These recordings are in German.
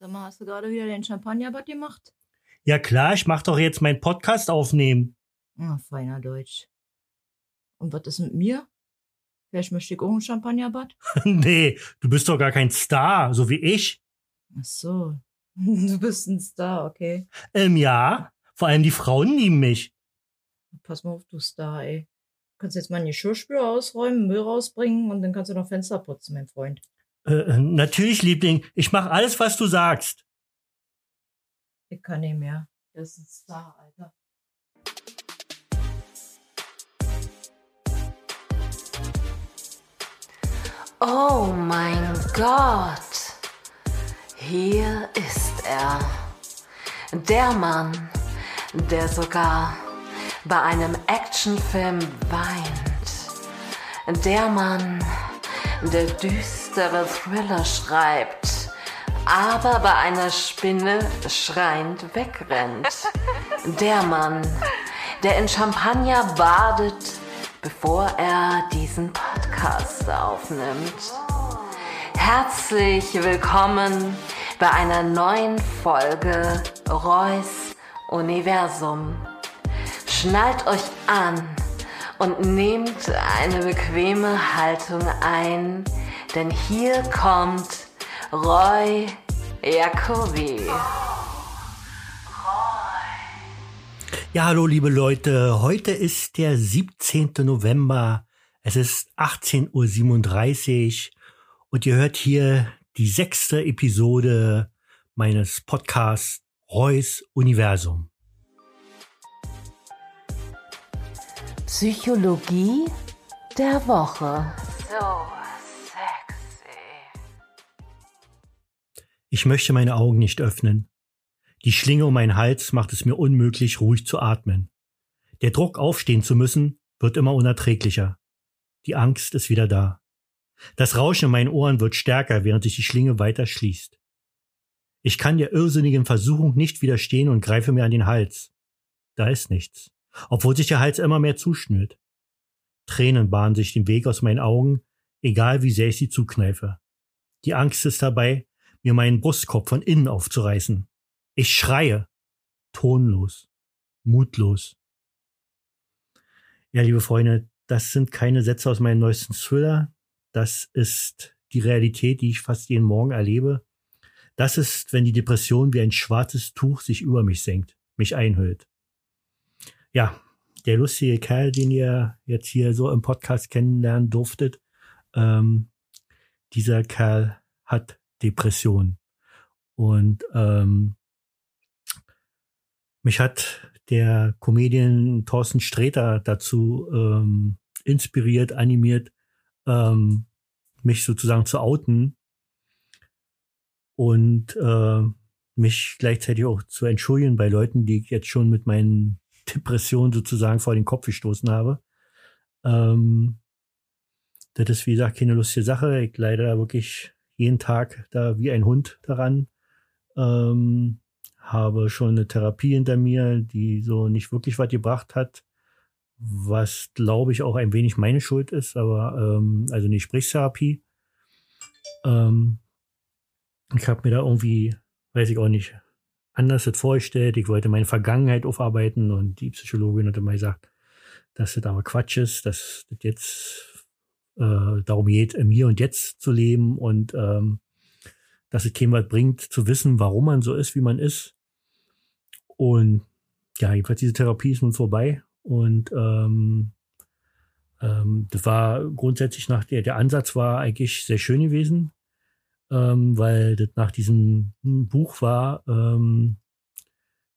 Sag mal, hast du gerade wieder den Champagnerbad gemacht? Ja klar, ich mach doch jetzt meinen Podcast aufnehmen. Ah, feiner Deutsch. Und was ist mit mir? Vielleicht möchte ich auch ein Champagnerbad? nee, du bist doch gar kein Star, so wie ich. Ach so. Du bist ein Star, okay. Ähm, ja. Vor allem die Frauen lieben mich. Pass mal auf, du Star, ey. Du kannst jetzt mal die Geschirrspüler ausräumen, Müll rausbringen und dann kannst du noch Fenster putzen, mein Freund. Äh, natürlich, Liebling. Ich mach alles, was du sagst. Ich kann nicht mehr. Das ist ein Star, Alter. Oh mein Gott. Hier ist er. Der Mann, der sogar bei einem Actionfilm weint. Der Mann, der düstere Thriller schreibt, aber bei einer Spinne schreiend wegrennt. Der Mann, der in Champagner badet, bevor er diesen Podcast aufnimmt. Herzlich willkommen bei einer neuen Folge Reus Universum. Schnallt euch an und nehmt eine bequeme Haltung ein, denn hier kommt Roy Jacobi. Ja, hallo liebe Leute. Heute ist der 17. November. Es ist 18.37 Uhr und ihr hört hier die sechste Episode meines Podcasts Reus Universum. Psychologie der Woche. So Ich möchte meine Augen nicht öffnen. Die Schlinge um meinen Hals macht es mir unmöglich, ruhig zu atmen. Der Druck, aufstehen zu müssen, wird immer unerträglicher. Die Angst ist wieder da. Das Rauschen in meinen Ohren wird stärker, während sich die Schlinge weiter schließt. Ich kann der irrsinnigen Versuchung nicht widerstehen und greife mir an den Hals. Da ist nichts, obwohl sich der Hals immer mehr zuschnürt. Tränen bahnen sich den Weg aus meinen Augen, egal wie sehr ich sie zukneife. Die Angst ist dabei, mir meinen Brustkorb von innen aufzureißen. Ich schreie, tonlos, mutlos. Ja, liebe Freunde, das sind keine Sätze aus meinem neuesten Thriller. Das ist die Realität, die ich fast jeden Morgen erlebe. Das ist, wenn die Depression wie ein schwarzes Tuch sich über mich senkt, mich einhüllt. Ja, der lustige Kerl, den ihr jetzt hier so im Podcast kennenlernen durftet, ähm, dieser Kerl hat Depression. Und ähm, mich hat der Comedian Thorsten Sträter dazu ähm, inspiriert, animiert, ähm, mich sozusagen zu outen und äh, mich gleichzeitig auch zu entschuldigen bei Leuten, die ich jetzt schon mit meinen Depressionen sozusagen vor den Kopf gestoßen habe. Ähm, das ist, wie gesagt, keine lustige Sache. Ich leide da wirklich jeden Tag da wie ein Hund daran. Ähm, habe schon eine Therapie hinter mir, die so nicht wirklich was gebracht hat, was glaube ich auch ein wenig meine Schuld ist, aber ähm, also eine Gesprächstherapie. Ähm, ich habe mir da irgendwie, weiß ich auch nicht, anders das vorgestellt. Ich wollte meine Vergangenheit aufarbeiten und die Psychologin hat immer gesagt, dass das aber Quatsch ist, dass das jetzt äh, darum geht, im Hier und Jetzt zu leben und ähm, dass es keinem was bringt, zu wissen, warum man so ist, wie man ist. Und ja, jedenfalls diese Therapie ist nun vorbei und ähm, ähm, das war grundsätzlich nach der, der Ansatz war eigentlich sehr schön gewesen, ähm, weil das nach diesem Buch war, ähm,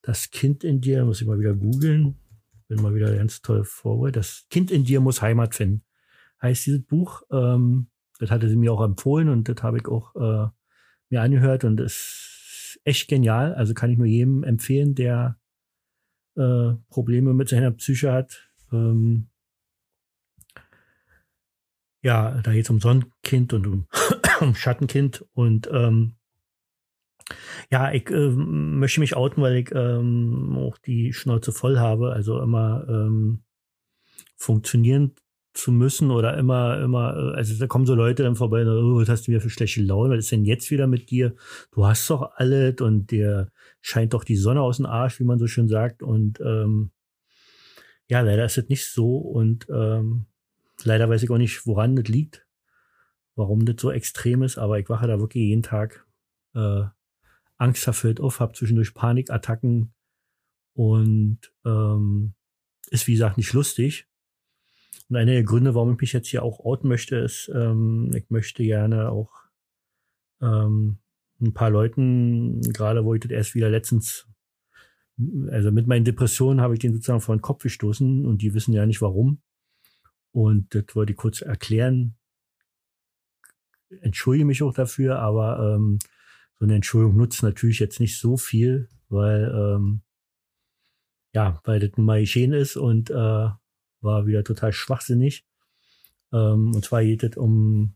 das Kind in dir, muss ich mal wieder googeln, bin mal wieder ganz toll vorbereitet, das Kind in dir muss Heimat finden, heißt dieses Buch. Ähm, das hatte sie mir auch empfohlen und das habe ich auch äh, mir angehört und ist echt genial. Also kann ich nur jedem empfehlen, der äh, Probleme mit seiner Psyche hat. Ähm, ja, da geht es um Sonnenkind und um, um Schattenkind und ähm, ja, ich äh, möchte mich outen, weil ich ähm, auch die Schnauze voll habe, also immer ähm, funktionieren zu müssen oder immer, immer, also da kommen so Leute dann vorbei, oh, was hast du wieder für schlechte Laune, was ist denn jetzt wieder mit dir? Du hast doch alles und dir scheint doch die Sonne aus dem Arsch, wie man so schön sagt. Und ähm, ja, leider ist es nicht so und ähm, leider weiß ich auch nicht, woran das liegt, warum das so extrem ist, aber ich wache da wirklich jeden Tag äh, angsterfüllt auf, habe zwischendurch Panikattacken und ähm, ist wie gesagt nicht lustig. Und einer der Gründe, warum ich mich jetzt hier auch outen möchte, ist, ähm, ich möchte gerne auch ähm, ein paar Leuten, gerade wo ich das erst wieder letztens, also mit meinen Depressionen habe ich den sozusagen vor den Kopf gestoßen und die wissen ja nicht warum. Und das wollte ich kurz erklären. Entschuldige mich auch dafür, aber ähm, so eine Entschuldigung nutzt natürlich jetzt nicht so viel, weil ähm, ja, weil das nun mal geschehen ist und äh, war wieder total schwachsinnig. Ähm, und zwar geht es um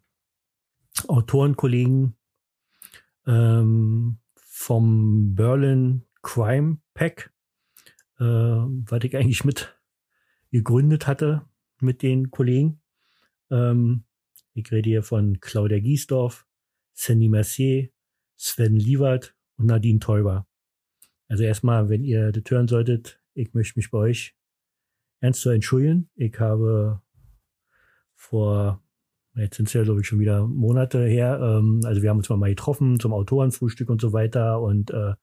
Autorenkollegen ähm, vom Berlin Crime Pack, äh, was ich eigentlich mit gegründet hatte mit den Kollegen. Ähm, ich rede hier von Claudia Giesdorf, Sandy Mercier, Sven Liewert und Nadine Teuber. Also erstmal, wenn ihr das hören solltet, ich möchte mich bei euch ernst zu entschuldigen. Ich habe vor, jetzt sind es ja glaube ich schon wieder Monate her, ähm, also wir haben uns mal getroffen zum Autorenfrühstück und so weiter und äh,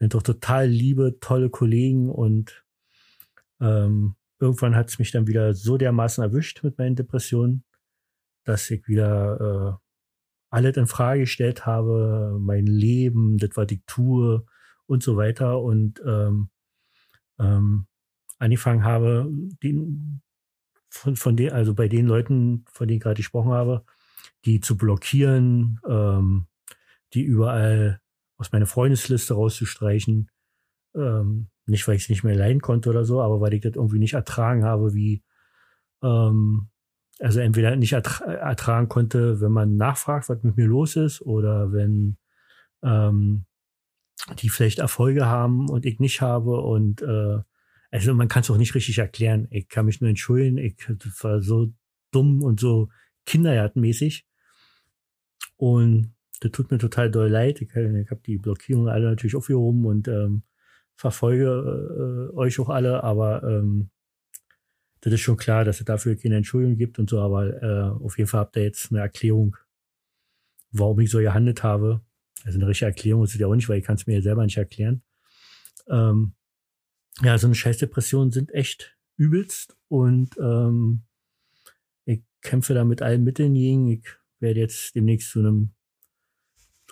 sind doch total liebe, tolle Kollegen und ähm, irgendwann hat es mich dann wieder so dermaßen erwischt mit meinen Depressionen, dass ich wieder äh, alles in Frage gestellt habe, mein Leben, das war die Tour und so weiter und ähm, ähm, angefangen habe, den, von, von den, also bei den Leuten, von denen ich gerade gesprochen habe, die zu blockieren, ähm, die überall aus meiner Freundesliste rauszustreichen. Ähm, nicht, weil ich es nicht mehr leiden konnte oder so, aber weil ich das irgendwie nicht ertragen habe, wie, ähm, also entweder nicht ertra ertragen konnte, wenn man nachfragt, was mit mir los ist, oder wenn ähm, die vielleicht Erfolge haben und ich nicht habe und äh, also man kann es auch nicht richtig erklären. Ich kann mich nur entschuldigen. Ich war so dumm und so kinderjagdmäßig. Und das tut mir total doll leid. Ich, ich habe die Blockierungen alle natürlich aufgehoben und ähm, verfolge äh, euch auch alle, aber ähm, das ist schon klar, dass es dafür keine Entschuldigung gibt und so, aber äh, auf jeden Fall habt ihr jetzt eine Erklärung, warum ich so gehandelt habe. Also eine richtige Erklärung ist es ja auch nicht, weil ich kann es mir ja selber nicht erklären. Ähm, ja, so eine Scheißdepression sind echt übelst und ähm, ich kämpfe da mit allen Mitteln gegen. Ich werde jetzt demnächst zu einem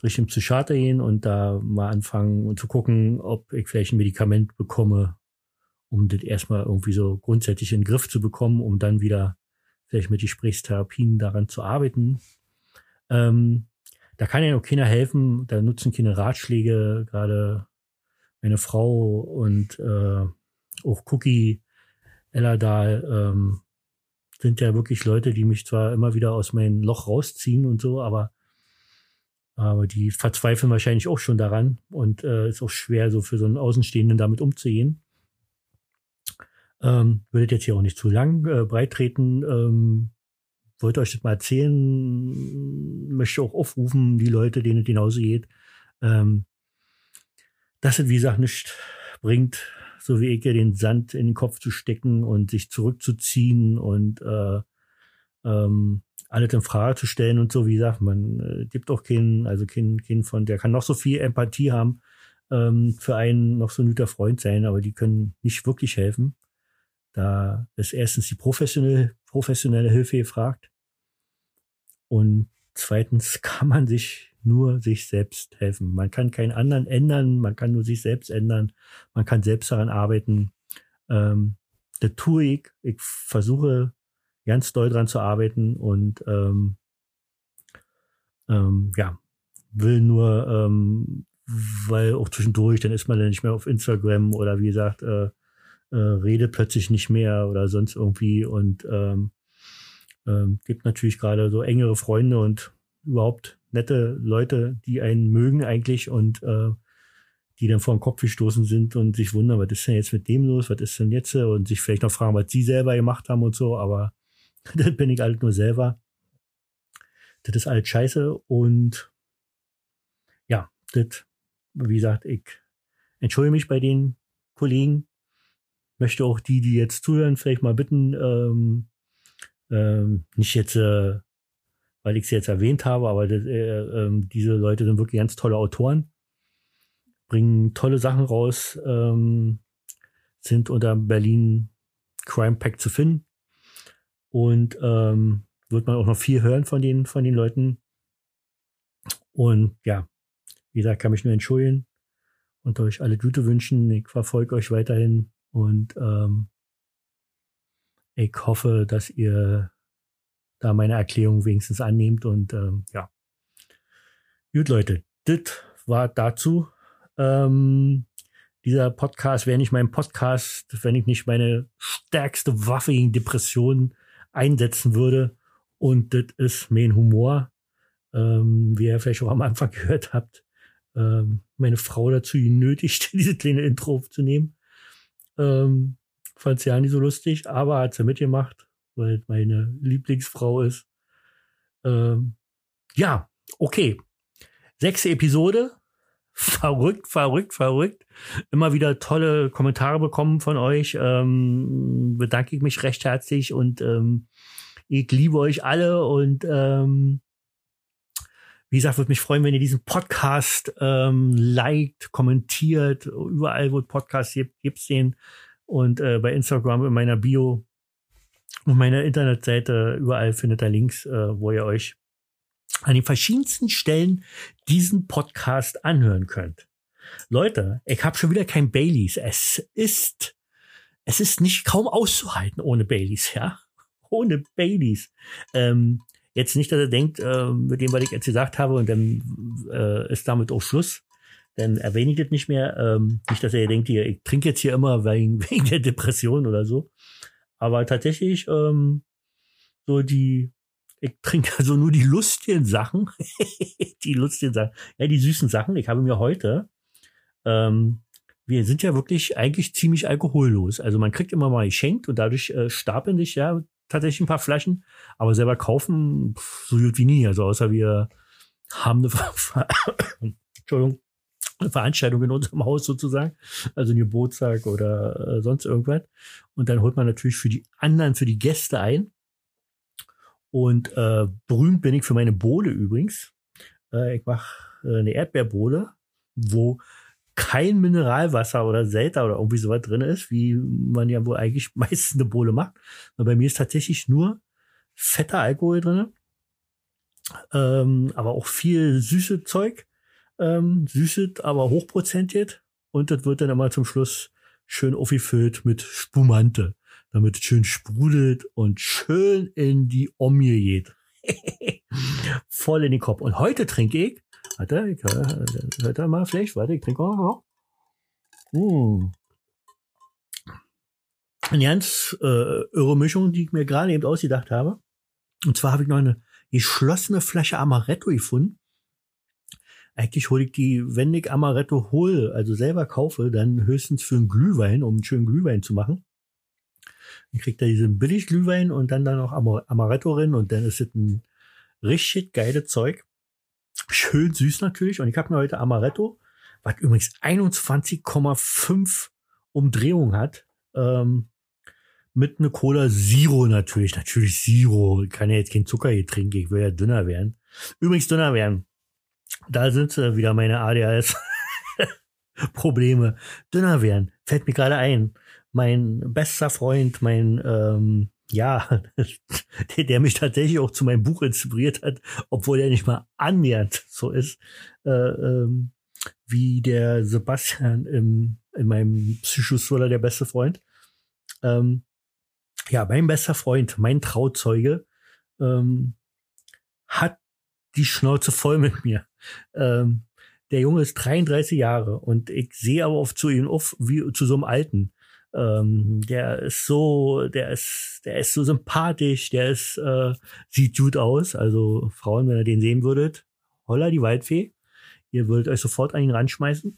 richtigen Psychiater gehen und da mal anfangen und zu gucken, ob ich vielleicht ein Medikament bekomme, um das erstmal irgendwie so grundsätzlich in den Griff zu bekommen, um dann wieder vielleicht mit Gesprächstherapien daran zu arbeiten. Ähm, da kann ja noch keiner helfen, da nutzen keine Ratschläge, gerade meine Frau und äh, auch Cookie Ellerdahl ähm, sind ja wirklich Leute, die mich zwar immer wieder aus meinem Loch rausziehen und so, aber aber die verzweifeln wahrscheinlich auch schon daran und äh, ist auch schwer, so für so einen Außenstehenden damit umzugehen. Ähm, würdet jetzt hier auch nicht zu lang äh, breit treten. Ähm, wollte euch das mal erzählen, möchte auch aufrufen, die Leute, denen es genauso geht. Ähm, dass es, wie gesagt, nicht bringt, so wie ich ja den Sand in den Kopf zu stecken und sich zurückzuziehen und äh, ähm, alles in Frage zu stellen und so, wie gesagt, man äh, gibt auch keinen, also keinen, keinen von, der kann noch so viel Empathie haben, ähm, für einen noch so ein guter Freund sein, aber die können nicht wirklich helfen. Da ist erstens die professionelle, professionelle Hilfe gefragt. Und zweitens kann man sich nur sich selbst helfen. Man kann keinen anderen ändern, man kann nur sich selbst ändern, man kann selbst daran arbeiten. Ähm, das tue ich. Ich versuche ganz doll dran zu arbeiten und ähm, ähm, ja, will nur, ähm, weil auch zwischendurch, dann ist man dann nicht mehr auf Instagram oder wie gesagt, äh, äh, redet plötzlich nicht mehr oder sonst irgendwie und ähm, ähm, gibt natürlich gerade so engere Freunde und überhaupt nette Leute, die einen mögen eigentlich und äh, die dann vor den Kopf gestoßen sind und sich wundern, was ist denn jetzt mit dem los, was ist denn jetzt? Und sich vielleicht noch fragen, was sie selber gemacht haben und so, aber das bin ich halt nur selber. Das ist alles scheiße und ja, das, wie gesagt, ich entschuldige mich bei den Kollegen, möchte auch die, die jetzt zuhören, vielleicht mal bitten, ähm, ähm, nicht jetzt, äh, weil ich sie jetzt erwähnt habe, aber das, äh, äh, diese Leute sind wirklich ganz tolle Autoren, bringen tolle Sachen raus, ähm, sind unter Berlin Crime Pack zu finden und ähm, wird man auch noch viel hören von den von den Leuten und ja, wie gesagt, kann mich nur entschuldigen und euch alle Gute wünschen. Ich verfolge euch weiterhin und ähm, ich hoffe, dass ihr da meine Erklärung wenigstens annehmt. Und ähm, ja. Gut, Leute, das war dazu. Ähm, dieser Podcast wäre nicht mein Podcast, wenn ich nicht meine stärkste Waffe gegen Depressionen einsetzen würde. Und das ist mein Humor. Ähm, wie ihr vielleicht auch am Anfang gehört habt, ähm, meine Frau dazu genötigt, diese kleine Intro aufzunehmen. Ähm, fand sie ja nicht so lustig, aber hat sie mitgemacht, weil meine Lieblingsfrau ist. Ähm, ja, okay. Sechste Episode. Verrückt, verrückt, verrückt. Immer wieder tolle Kommentare bekommen von euch. Ähm, bedanke ich mich recht herzlich und ähm, ich liebe euch alle und ähm, wie gesagt, würde mich freuen, wenn ihr diesen Podcast ähm, liked, kommentiert, überall, wo es Podcasts gibt, gibt's den. Und äh, bei Instagram in meiner Bio und meiner Internetseite, überall findet ihr Links, äh, wo ihr euch an den verschiedensten Stellen diesen Podcast anhören könnt. Leute, ich habe schon wieder kein Baileys. Es ist, es ist nicht kaum auszuhalten ohne Baileys, ja. Ohne Baileys. Ähm, Jetzt nicht, dass er denkt, äh, mit dem, was ich jetzt gesagt habe, und dann äh, ist damit auch Schluss. Dann erwähne ich das nicht mehr. Ähm, nicht, dass er denkt, ich trinke jetzt hier immer wegen, wegen der Depression oder so. Aber tatsächlich, ähm, so die, ich trinke also nur die lustigen Sachen. die lustigen Sachen. Ja, die süßen Sachen. Ich habe mir heute, ähm, wir sind ja wirklich eigentlich ziemlich alkohollos. Also man kriegt immer mal geschenkt und dadurch äh, stapeln sich ja tatsächlich ein paar Flaschen, aber selber kaufen pff, so gut wie nie. Also außer wir haben eine, Entschuldigung, Veranstaltung in unserem Haus sozusagen, also ein Geburtstag oder äh, sonst irgendwas. Und dann holt man natürlich für die anderen, für die Gäste ein. Und äh, berühmt bin ich für meine Bohle übrigens. Äh, ich mache äh, eine Erdbeerbohle, wo kein Mineralwasser oder Selter oder irgendwie sowas drin ist, wie man ja wohl eigentlich meistens eine Bohle macht. Aber bei mir ist tatsächlich nur fetter Alkohol drin, ähm, aber auch viel süße Zeug, ähm, süßes, aber hochprozentiert. Und das wird dann immer zum Schluss schön aufgefüllt mit Spumante, damit es schön sprudelt und schön in die Omje geht. Voll in den Kopf. Und heute trinke ich Warte, ich hört er mal vielleicht. Warte, ich trinke auch noch. Hm. Eine ganz äh, irre Mischung, die ich mir gerade eben ausgedacht habe. Und zwar habe ich noch eine geschlossene Flasche Amaretto gefunden. Eigentlich hole ich die, wenn ich Amaretto hole, also selber kaufe, dann höchstens für einen Glühwein, um einen schönen Glühwein zu machen. Dann kriegt er diesen Billigglühwein und dann da noch Amaretto drin und dann ist es ein richtig geiles Zeug. Schön süß natürlich. Und ich habe mir heute Amaretto, was übrigens 21,5 Umdrehungen hat, ähm, mit einer Cola Zero natürlich. Natürlich Zero. Ich kann ja jetzt kein Zucker hier trinken. Ich will ja dünner werden. Übrigens dünner werden. Da sind äh, wieder meine ADHS. Probleme. Dünner werden. Fällt mir gerade ein. Mein bester Freund, mein ähm, ja, der, der mich tatsächlich auch zu meinem Buch inspiriert hat, obwohl er nicht mal annähernd so ist, äh, ähm, wie der Sebastian im, in meinem Psychothriller Der beste Freund. Ähm, ja, mein bester Freund, mein Trauzeuge, ähm, hat die Schnauze voll mit mir. Ähm, der Junge ist 33 Jahre und ich sehe aber oft zu ihm auf wie zu so einem Alten. Ähm, der ist so, der ist, der ist so sympathisch, der ist, äh, sieht gut aus. Also Frauen, wenn ihr den sehen würdet, holla die Waldfee. Ihr würdet euch sofort an ihn ranschmeißen.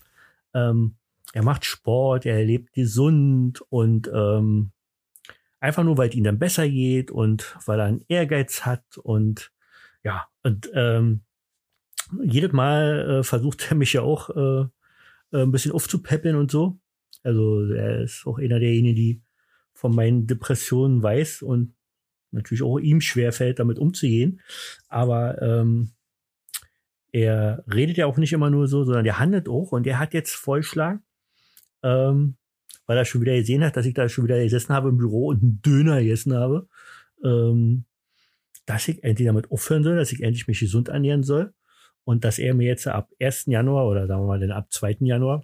Ähm, er macht Sport, er lebt gesund und ähm, Einfach nur, weil es ihm dann besser geht und weil er einen Ehrgeiz hat und ja, und ähm, jedes Mal äh, versucht er mich ja auch äh, äh, ein bisschen aufzupäppeln und so. Also er ist auch einer derjenigen, die von meinen Depressionen weiß und natürlich auch ihm schwerfällt, damit umzugehen. Aber ähm, er redet ja auch nicht immer nur so, sondern er handelt auch. Und er hat jetzt Vorschlag, ähm, weil er schon wieder gesehen hat, dass ich da schon wieder gesessen habe im Büro und einen Döner gegessen habe, ähm, dass ich endlich damit aufhören soll, dass ich endlich mich gesund ernähren soll und dass er mir jetzt ab 1. Januar oder sagen wir mal dann ab 2. Januar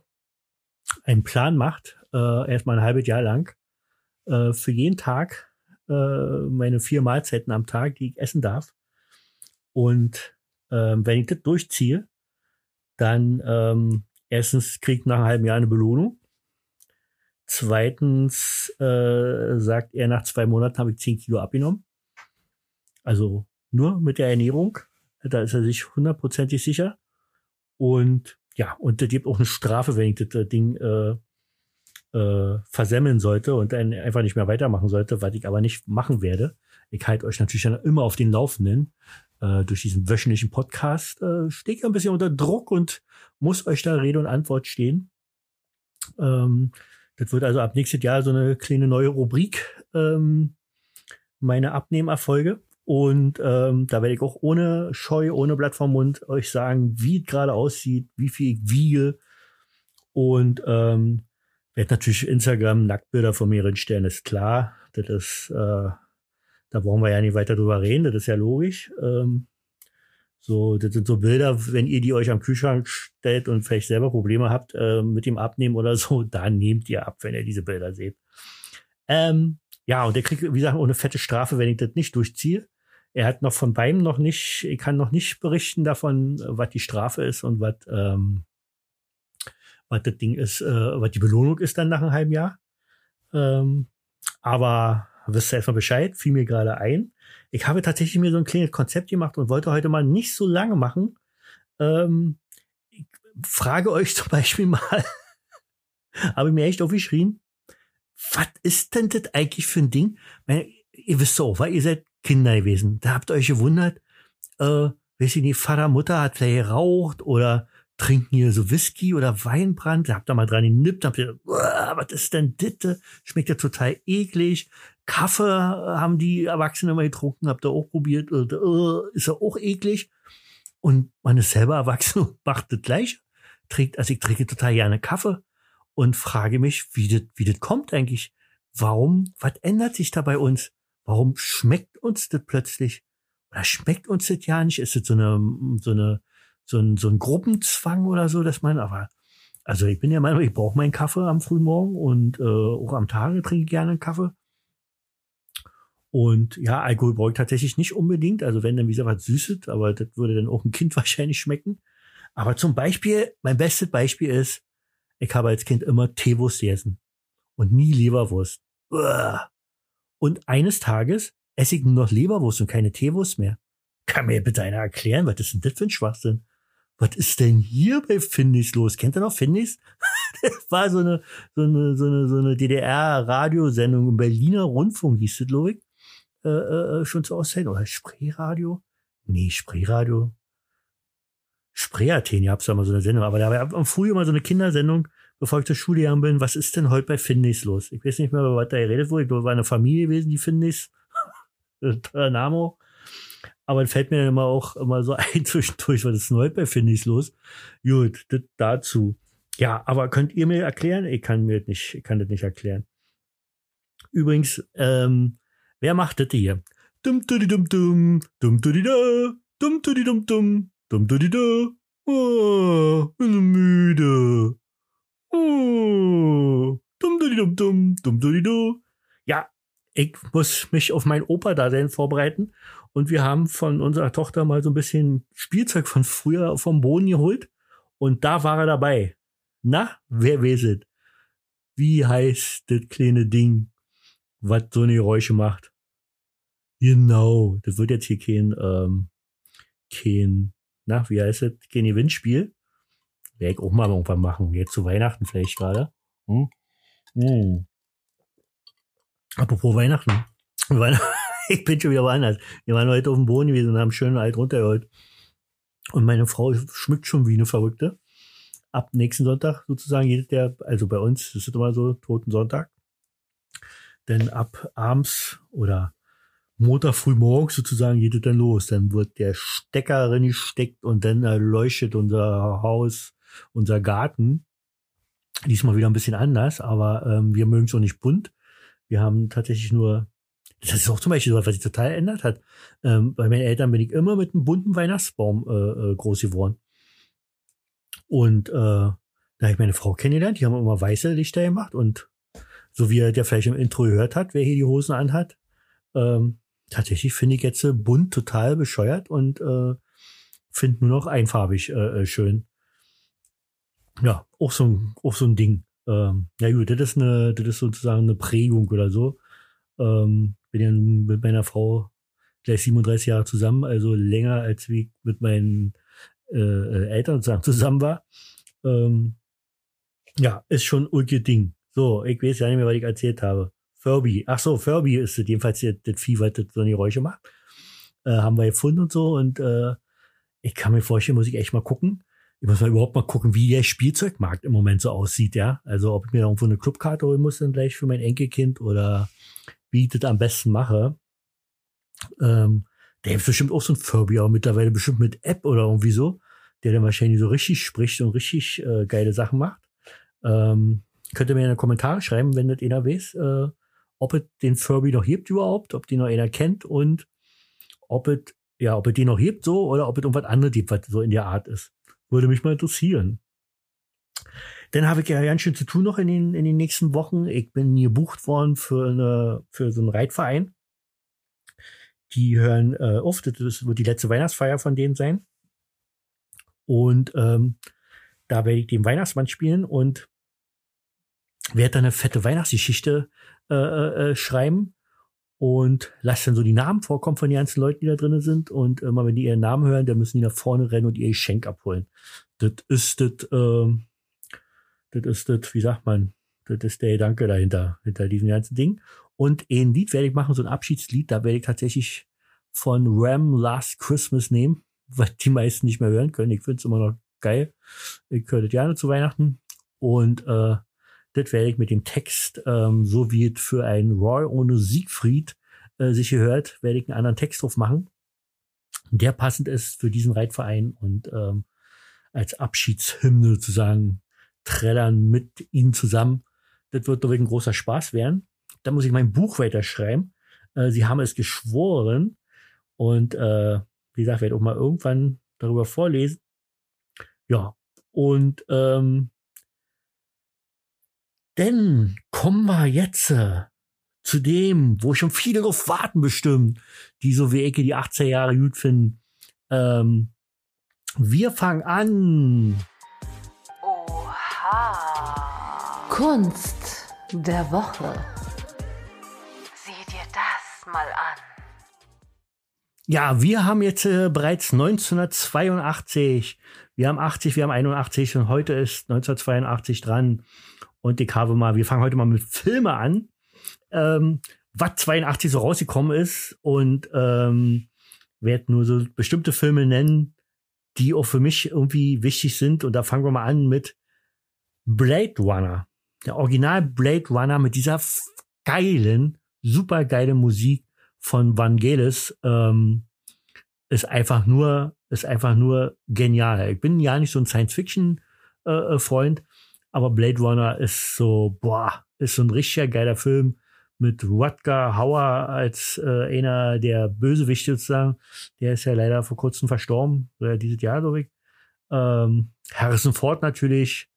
einen Plan macht, äh, erstmal ein halbes Jahr lang, äh, für jeden Tag äh, meine vier Mahlzeiten am Tag, die ich essen darf. Und ähm, wenn ich das durchziehe, dann ähm, erstens kriege ich nach einem halben Jahr eine Belohnung. Zweitens äh, sagt er, nach zwei Monaten habe ich zehn Kilo abgenommen. Also nur mit der Ernährung. Da ist er sich hundertprozentig sicher. Und ja, und da gibt auch eine Strafe, wenn ich das äh, Ding äh, äh, versemmeln sollte und dann einfach nicht mehr weitermachen sollte, was ich aber nicht machen werde. Ich halte euch natürlich dann immer auf den Laufenden. Äh, durch diesen wöchentlichen Podcast äh, stehe ich ein bisschen unter Druck und muss euch da Rede und Antwort stehen. Ähm, das wird also ab nächstes Jahr so eine kleine neue Rubrik, ähm, meine Abnehmerfolge. Und ähm, da werde ich auch ohne Scheu, ohne Blatt vom Mund euch sagen, wie es gerade aussieht, wie viel ich wiege. Und ähm, werde natürlich Instagram Nacktbilder von mir reinstellen, ist klar. Das ist, äh, da brauchen wir ja nicht weiter drüber reden, das ist ja logisch. Ähm, so, das sind so Bilder, wenn ihr die euch am Kühlschrank stellt und vielleicht selber Probleme habt äh, mit dem Abnehmen oder so, dann nehmt ihr ab, wenn ihr diese Bilder seht. Ähm, ja, und der kriegt, wie gesagt, auch eine fette Strafe, wenn ich das nicht durchziehe. Er hat noch von beiden noch nicht, ich kann noch nicht berichten davon, was die Strafe ist und was, ähm, was das Ding ist, äh, was die Belohnung ist dann nach einem halben Jahr. Ähm, aber wisst ihr erstmal Bescheid, fiel mir gerade ein. Ich habe tatsächlich mir so ein kleines Konzept gemacht und wollte heute mal nicht so lange machen. Ähm, ich frage euch zum Beispiel mal, habe ich mir echt aufgeschrieben, was ist denn das eigentlich für ein Ding? Meine, ihr wisst so, weil ihr seid Kinder gewesen. Da habt ihr euch gewundert, äh, weiß ich nicht, Vater, Mutter hat vielleicht geraucht oder trinken hier so Whisky oder Weinbrand. Da habt ihr mal dran genippt, habt ihr, was ist denn das? Schmeckt ja total eklig. Kaffee haben die Erwachsenen mal getrunken, habt ihr auch probiert, uh, ist ja auch eklig. Und man ist selber erwachsen und macht das gleich. Trinkt, also ich trinke total gerne Kaffee und frage mich, wie das, wie das kommt eigentlich. Warum, was ändert sich da bei uns? Warum schmeckt uns das plötzlich? Oder schmeckt uns das ja nicht? Ist das so eine, so eine, so ein, so ein Gruppenzwang oder so, dass man, aber, also ich bin ja Meinung, ich brauche meinen Kaffee am frühen Morgen und äh, auch am Tage trinke ich gerne einen Kaffee. Und ja, Alkohol brauche ich tatsächlich nicht unbedingt. Also wenn dann wieder was Süßes, aber das würde dann auch ein Kind wahrscheinlich schmecken. Aber zum Beispiel, mein bestes Beispiel ist, ich habe als Kind immer Teewurst gegessen und nie Leberwurst. Uah. Und eines Tages esse ich nur noch Leberwurst und keine Teewurst mehr. Kann mir bitte einer erklären, was ist denn das für ein Schwachsinn? Was ist denn hier bei Findis los? Kennt ihr noch Findis? das war so eine, so eine, so eine, so eine DDR-Radiosendung im Berliner Rundfunk, hieß das, glaube ich. Äh, äh, schon zu Auszeit. Oder Spreeradio? Nee, Spreeradio. Spreeathen, ihr habt ja mal so eine Sendung, aber da war am Frühjahr mal so eine Kindersendung, bevor ich zur Schule gegangen bin, was ist denn heute bei Finnis los? Ich weiß nicht mehr, was da geredet wurde. Ich glaube, war eine Familie gewesen, die Finnis. Toller Name. Aber es fällt mir dann immer auch immer so ein zwischendurch, was ist denn heute bei Finnis los? Gut, das dazu. Ja, aber könnt ihr mir erklären? Ich kann mir das nicht, ich kann das nicht erklären. Übrigens, ähm, wer macht das hier? Dum dudi dum dum, dum dudi da, dum dudi dum dum, dum dudi da. Oh, bin so müde. Oh, dum dum dum dum dum Ja, ich muss mich auf mein Opa-Dasein vorbereiten. Und wir haben von unserer Tochter mal so ein bisschen Spielzeug von früher vom Boden geholt. Und da war er dabei. Na, wer weiß es? Wie heißt das kleine Ding, was so eine Geräusche macht? Genau, das wird jetzt hier kein, ähm, kein, na, wie heißt das? Kein Gewinnspiel. Werde ich auch mal irgendwann machen. Jetzt zu Weihnachten vielleicht gerade. Hm? Hm. Apropos Weihnachten. Ich bin schon wieder woanders. Wir waren heute auf dem Boden gewesen und haben schön alt runtergeholt. Und meine Frau schmückt schon wie eine Verrückte. Ab nächsten Sonntag sozusagen jedes der, also bei uns das ist immer so, Toten Sonntag. Denn ab abends oder Montag früh morgens sozusagen geht es dann los. Dann wird der Stecker reingesteckt und dann leuchtet unser Haus, unser Garten. Diesmal wieder ein bisschen anders, aber ähm, wir mögen es auch nicht bunt. Wir haben tatsächlich nur das ist auch zum Beispiel so, was sich total ändert hat. Ähm, bei meinen Eltern bin ich immer mit einem bunten Weihnachtsbaum äh, äh, groß geworden. Und äh, da habe ich meine Frau kennengelernt, die haben immer weiße Lichter gemacht und so wie er der vielleicht im Intro gehört hat, wer hier die Hosen anhat, ähm, tatsächlich finde ich jetzt äh, bunt total bescheuert und äh, finde nur noch einfarbig äh, äh, schön. Ja, auch so ein, auch so ein Ding. Ähm, ja gut, das ist eine, das ist sozusagen eine Prägung oder so. Ähm, bin ja mit meiner Frau gleich 37 Jahre zusammen, also länger als wie mit meinen äh, äh Eltern zusammen war. Ähm, ja, ist schon ein Ding. So, ich weiß ja nicht mehr, was ich erzählt habe. Furby. Ach so, Furby ist es jedenfalls das, das Vieh, was das so eine Geräusche macht. Äh, haben wir gefunden und so und äh, ich kann mir vorstellen, muss ich echt mal gucken. Ich muss mal überhaupt mal gucken, wie der Spielzeugmarkt im Moment so aussieht, ja. Also ob ich mir irgendwo eine Clubkarte holen muss dann gleich für mein Enkelkind oder wie ich das am besten mache. Ähm, der ist bestimmt auch so ein Furby, aber mittlerweile bestimmt mit App oder irgendwie so, der dann wahrscheinlich so richtig spricht und richtig äh, geile Sachen macht. Ähm, könnt ihr mir in die Kommentare schreiben, wenn das einer weiß, äh, ob es den Furby noch gibt überhaupt, ob die noch einer kennt und ob es, ja, ob es den noch gibt so oder ob es irgendwas anderes gibt, was so in der Art ist. Würde mich mal interessieren. Dann habe ich ja ganz schön zu tun noch in den, in den nächsten Wochen. Ich bin gebucht worden für, eine, für so einen Reitverein. Die hören äh, oft, das wird die letzte Weihnachtsfeier von denen sein. Und ähm, da werde ich den Weihnachtsmann spielen und werde dann eine fette Weihnachtsgeschichte äh, äh, äh schreiben und lasse dann so die Namen vorkommen von den ganzen Leuten, die da drinnen sind. Und immer wenn die ihren Namen hören, dann müssen die nach vorne rennen und ihr Geschenk abholen. Das ist das, äh, das ist das, wie sagt man, das ist der Gedanke dahinter, hinter diesem ganzen Ding. Und ein Lied werde ich machen, so ein Abschiedslied, da werde ich tatsächlich von Ram Last Christmas nehmen, was die meisten nicht mehr hören können. Ich finde es immer noch geil. Ich höre das gerne zu Weihnachten. Und äh, das werde ich mit dem Text, ähm, so wie es für ein Roy ohne Siegfried äh, sich gehört, werde ich einen anderen Text drauf machen, der passend ist für diesen Reitverein und ähm, als Abschiedshymne sozusagen trällern mit ihnen zusammen. Das wird doch ein großer Spaß werden. Da muss ich mein Buch weiterschreiben. Äh, sie haben es geschworen. Und äh, wie gesagt, werde auch mal irgendwann darüber vorlesen. Ja, und ähm, denn kommen wir jetzt äh, zu dem, wo schon viele drauf warten bestimmt, die so wie Ecke die 80er Jahre gut finden. Ähm, wir fangen an. Kunst der Woche. Sieh dir das mal an. Ja, wir haben jetzt äh, bereits 1982, wir haben 80, wir haben 81 und heute ist 1982 dran. Und ich habe mal, wir fangen heute mal mit Filme an, ähm, was 82 so rausgekommen ist und ähm, werde nur so bestimmte Filme nennen, die auch für mich irgendwie wichtig sind. Und da fangen wir mal an mit Blade Runner. Der Original Blade Runner mit dieser geilen, super geile Musik von Vangelis ähm, ist einfach nur, ist einfach nur genial. Ich bin ja nicht so ein Science-Fiction-Freund, äh, aber Blade Runner ist so, boah, ist so ein richtiger geiler Film mit Rutger Hauer als äh, einer der Bösewichte sozusagen. Der ist ja leider vor kurzem verstorben, oder dieses Jahr, glaube ich. Ähm, Harrison Ford natürlich,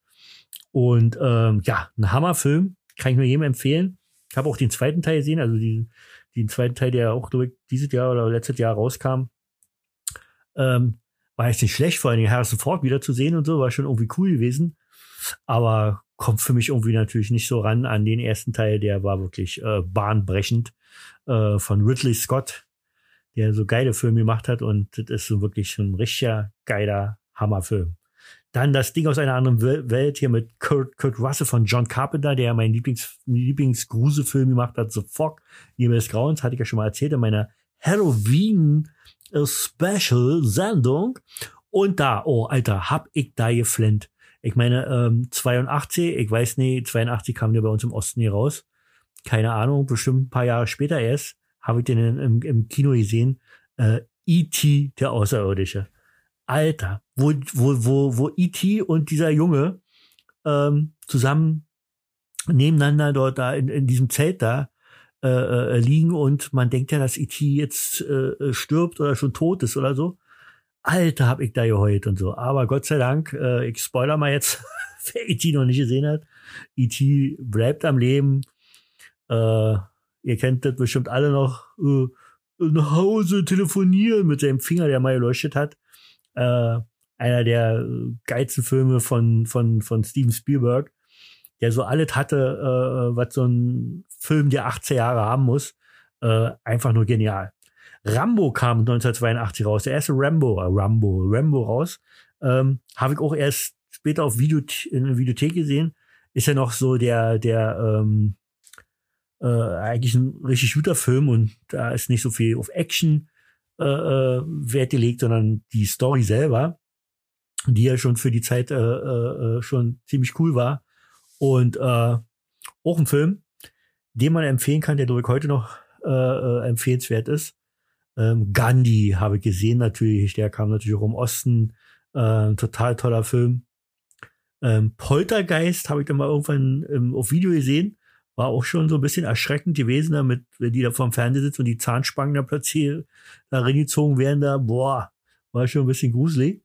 und ähm, ja, ein Hammerfilm, kann ich nur jedem empfehlen. Ich habe auch den zweiten Teil gesehen, also die, den zweiten Teil, der auch durch dieses Jahr oder letztes Jahr rauskam. Ähm, war jetzt nicht schlecht, vor Dingen Harrison Ford wieder zu sehen und so, war schon irgendwie cool gewesen. Aber kommt für mich irgendwie natürlich nicht so ran an den ersten Teil, der war wirklich äh, bahnbrechend äh, von Ridley Scott, der so geile Filme gemacht hat und das ist so wirklich ein richtiger geiler Hammerfilm. Dann das Ding aus einer anderen Wel- Welt hier mit Kurt, Kurt Russell von John Carpenter, der meinen Lieblings, Lieblingsgruselfilm gemacht hat, The Fog, Liebe des Grauens, hatte ich ja schon mal erzählt in meiner Halloween äh, Special Sendung. Und da, oh, Alter, hab ich da geflennt. Ich meine, ähm, 82, ich weiß nicht, 82 kam der bei uns im Osten hier raus. Keine Ahnung, bestimmt ein paar Jahre später erst, habe ich den im, im Kino gesehen. Äh, E.T., der Außerirdische. Alter, wo, wo, wo, wo E.T. und dieser Junge ähm, zusammen nebeneinander dort da in, in diesem Zelt da äh, äh, liegen und man denkt ja, dass E.T. jetzt äh, stirbt oder schon tot ist oder so. Alter, hab ich da geheult und so. Aber Gott sei Dank, äh, ich spoiler mal jetzt, wer E.T. noch nicht gesehen hat. E.T. bleibt am Leben. Äh, ihr kennt das bestimmt alle noch. Äh, nach Hause telefonieren mit seinem Finger, der mal geleuchtet hat. Äh, einer der äh, geilsten Filme von, von, von Steven Spielberg, der so alles hatte, äh, was so ein Film der 80er Jahre haben muss. Äh, einfach nur genial. Rambo kam 1982 raus, der erste Rambo, äh, Rambo, Rambo raus. Ähm, Habe ich auch erst später auf Video, in der Videothek gesehen. Ist ja noch so der, der, ähm, äh, eigentlich ein richtig guter Film und da ist nicht so viel auf Action äh, äh, Wert gelegt, sondern die Story selber, die ja schon für die Zeit äh, äh, äh, schon ziemlich cool war. Und äh, auch ein Film, den man empfehlen kann, der ich heute noch äh, empfehlenswert ist. Ähm, Gandhi habe ich gesehen natürlich, der kam natürlich auch im Osten. Äh, total toller Film. Ähm, Poltergeist habe ich dann mal irgendwann ähm, auf Video gesehen. War auch schon so ein bisschen erschreckend gewesen, damit, wenn die da vorm Fernseher sitzen und die Zahnspangen da plötzlich da reingezogen werden, da, boah, war schon ein bisschen gruselig.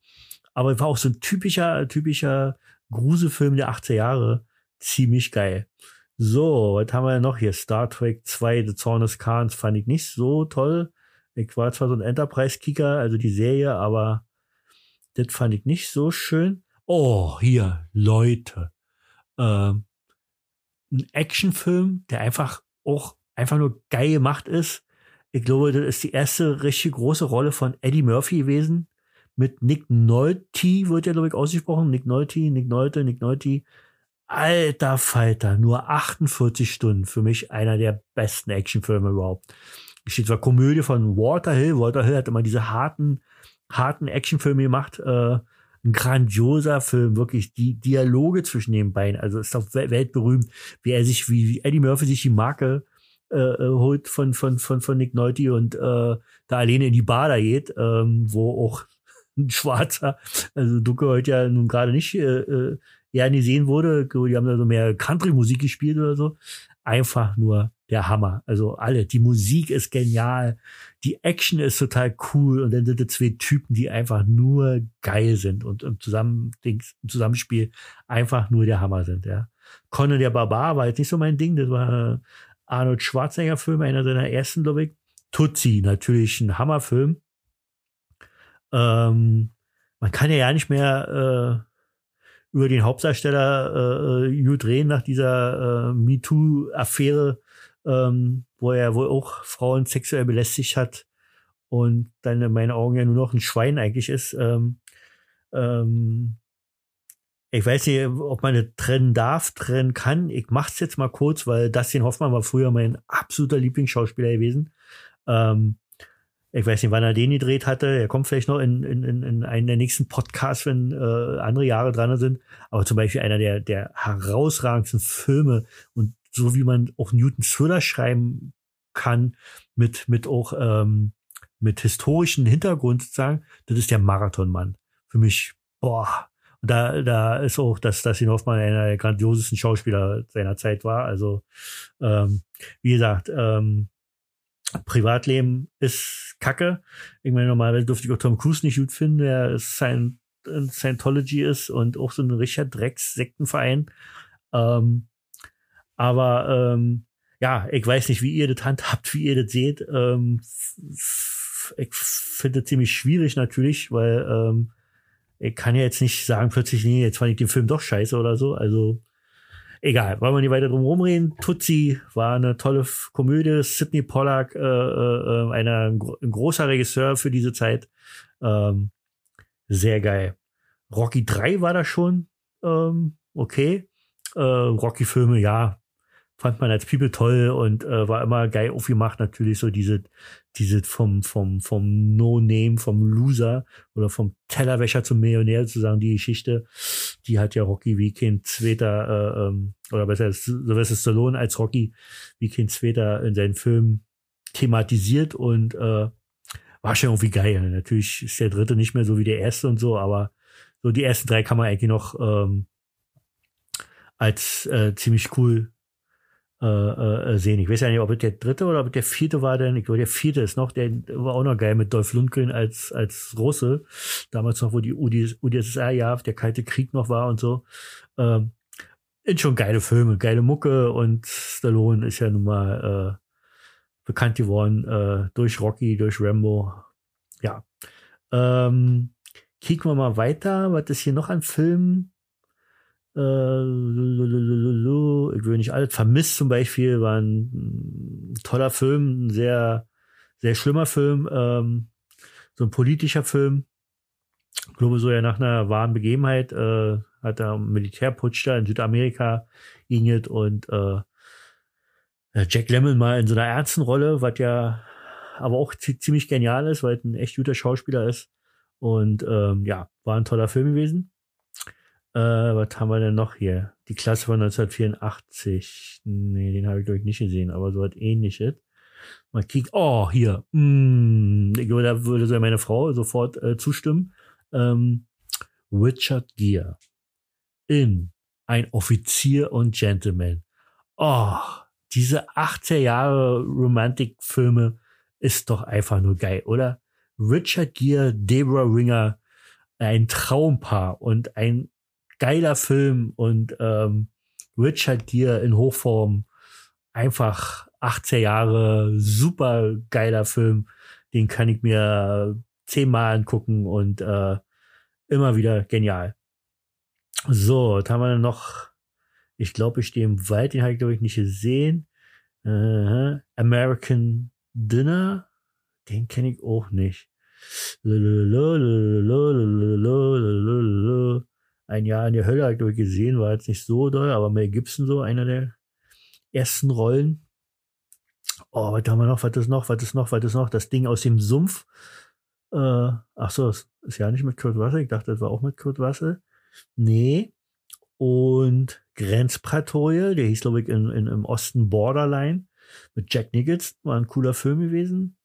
Aber war auch so ein typischer, typischer Gruselfilm der 80er Jahre. Ziemlich geil. So, was haben wir noch hier? Star Trek 2, The Zorn des Khans fand ich nicht so toll. Ich war zwar so ein Enterprise-Kicker, also die Serie, aber das fand ich nicht so schön. Oh, hier, Leute. Ähm, ein Actionfilm, der einfach auch einfach nur geil gemacht ist. Ich glaube, das ist die erste richtig große Rolle von Eddie Murphy gewesen. Mit Nick Nolte wird ja, glaube ich, ausgesprochen. Nick Nolte, Nick Nolte, Nick Nolte. Alter Falter, nur 48 Stunden. Für mich einer der besten Actionfilme überhaupt. Steht zwar Komödie von Walter Hill. Walter Hill hat immer diese harten, harten Actionfilme gemacht. Äh, ein grandioser Film, wirklich die Dialoge zwischen den beiden. Also ist doch wel- weltberühmt, wie er sich, wie, Eddie Murphy sich die Marke äh, äh, holt von, von, von, von Nick Nolte und äh, da alleine in die Bar da geht, ähm, wo auch ein Schwarzer, also Ducke heute ja nun gerade nicht äh, äh, gerne gesehen wurde. Die haben da so mehr Country-Musik gespielt oder so. Einfach nur der Hammer. Also alle. Die Musik ist genial. Die Action ist total cool. Und dann sind es zwei Typen, die einfach nur geil sind und im, Zusammen im Zusammenspiel einfach nur der Hammer sind. Ja. Conan der Barbar war jetzt nicht so mein Ding. Das war Arnold Schwarzenegger-Film, einer seiner ersten, glaube ich. Tutsi, natürlich ein Hammerfilm. Ähm, man kann ja ja nicht mehr äh, über den Hauptdarsteller äh, gut reden nach dieser äh, MeToo-Affäre, ähm, wo er wohl auch Frauen sexuell belästigt hat und dann in meinen Augen ja nur noch ein Schwein eigentlich ist. Ähm, ähm, ich weiß nicht, ob man das trennen darf, trennen kann. Ich mach's jetzt mal kurz, weil Dustin Hoffmann war früher mein absoluter Lieblingsschauspieler gewesen. Ähm, ich weiß nicht, wann er den gedreht hatte. Er kommt vielleicht noch in, in, in in einen der nächsten Podcasts, wenn äh, andere Jahre dran sind. Aber zum Beispiel einer der, der herausragendsten Filme und so wie man auch Newton Thriller schreiben kann, mit, mit auch ähm, mit historischen Hintergrund sozusagen, das ist der Marathonmann. Für mich, boah. Und da, da ist auch, dass, dass ihn Hoffmann einer der grandiosesten Schauspieler seiner Zeit war. Also, ähm, wie gesagt, ähm, Privatleben ist Kacke. Ich meine, normalerweise dürfte ich auch Tom Cruise nicht gut finden, der Scient Scientology ist und auch so ein richtiger Drecks-Sektenverein. Ähm, aber ähm, ja, ich weiß nicht, wie ihr das handhabt, wie ihr das seht. Ähm, ich finde das ziemlich schwierig natürlich, weil ähm, ich kann ja jetzt nicht sagen plötzlich, nee, jetzt fand ich den Film doch scheiße oder so. Also egal, wollen wir nicht weiter drum rumreden. Tutsi war eine tolle Komödie. Sidney Pollack, äh, äh, einer, ein großer Regisseur für diese Zeit. Ähm, sehr geil. Rocky 3 war da schon ähm, okay. Äh, Rocky-Filme, ja, fand man als People toll und äh, war immer geil aufgemacht. Natürlich so diese, diese vom, vom, vom No-Name, vom Loser oder vom Tellerwäscher zum Millionär sozusagen die Geschichte. Die hat ja Rocky wie kein zweiter, äh, ähm, oder besser Sylvester Stallone als Rocky wie kein zweiter in seinen Filmen thematisiert und äh, war schon irgendwie geil. Natürlich ist der dritte nicht mehr so wie der erste und so, aber so die ersten drei kann man eigentlich noch ähm, als äh, ziemlich cool äh, äh, sehen. Ich weiß ja nicht, ob es der dritte oder ob der vierte war, denn ich glaube, der vierte ist noch, der war auch noch geil mit Dolph Lundgren als, als Russe. Damals noch, wo die UdSSR ja, der Kalte Krieg noch war und so. Ähm, sind schon geile Filme, geile Mucke und Stallone ist ja nun mal äh, bekannt geworden äh, durch Rocky, durch Rambo. Ja. Ähm, kicken wir mal weiter. Was ist hier noch an Filmen? Äh, ich will nicht alles. Vermisst zum Beispiel war ein toller Film, ein sehr, sehr schlimmer Film, ähm, so ein politischer Film. Ich glaube, so ja nach einer wahren Begebenheit äh, hat er Militärputsch da in Südamerika inget und äh, Jack Lemmon mal in so einer ernsten Rolle, was ja aber auch ziemlich genial ist, weil er ein echt guter Schauspieler ist. Und ähm, ja, war ein toller Film gewesen. Äh, was haben wir denn noch hier? Die Klasse von 1984. Nee, den habe ich, glaube ich, nicht gesehen, aber so was ähnliches. Mal kicken. Oh, hier. Mm, ich glaube, da würde so meine Frau sofort äh, zustimmen. Ähm, Richard Gere in Ein Offizier und Gentleman. Oh, diese 80er Jahre Romantikfilme ist doch einfach nur geil, oder? Richard Gere, Deborah Ringer, ein Traumpaar und ein geiler Film und ähm, Richard Gere in Hochform, einfach 80er Jahre, super geiler Film, den kann ich mir zehnmal angucken und äh, immer wieder genial. So, was haben wir denn noch? Ich glaube, ich stehe im Wald, den habe ich, glaube ich, nicht gesehen. Uh, American Dinner, den kenne ich auch nicht. Ein Jahr in der Hölle habe ich gesehen, war jetzt nicht so doll, aber Mel Gibson so, einer der ersten Rollen. Oh, was haben wir noch? Was ist noch? Was ist noch? Was ist noch? Das Ding aus dem Sumpf. Äh, ach so, das ist ja nicht mit Kurt Russell. Ich dachte, das war auch mit Kurt Russell. Nee. Und Grenzprätorie, der hieß, glaube ich, in, in, im Osten Borderline mit Jack Nichols. War ein cooler Film gewesen.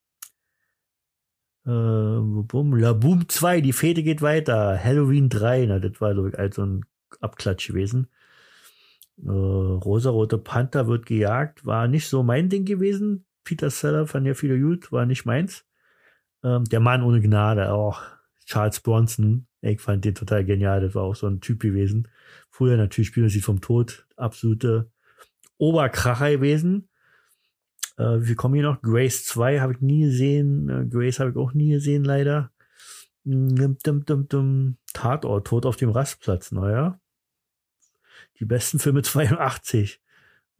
Äh, La Boom 2, die Fete geht weiter. Halloween 3, na, das war, so ein Abklatsch gewesen. Äh, Rosarote Panther wird gejagt, war nicht so mein Ding gewesen. Peter Seller fand ja viele gut, war nicht meins. Ähm, der Mann ohne Gnade, auch Charles Bronson, ich fand den total genial, das war auch so ein Typ gewesen. Früher natürlich Spieler sie vom Tod, absolute Oberkracher gewesen. Äh, wir kommen hier noch. Grace 2 habe ich nie gesehen. Äh, Grace habe ich auch nie gesehen, leider. Dum, dum, dum, dum. Tatort, Tod auf dem Rastplatz, naja. Die besten Filme 82.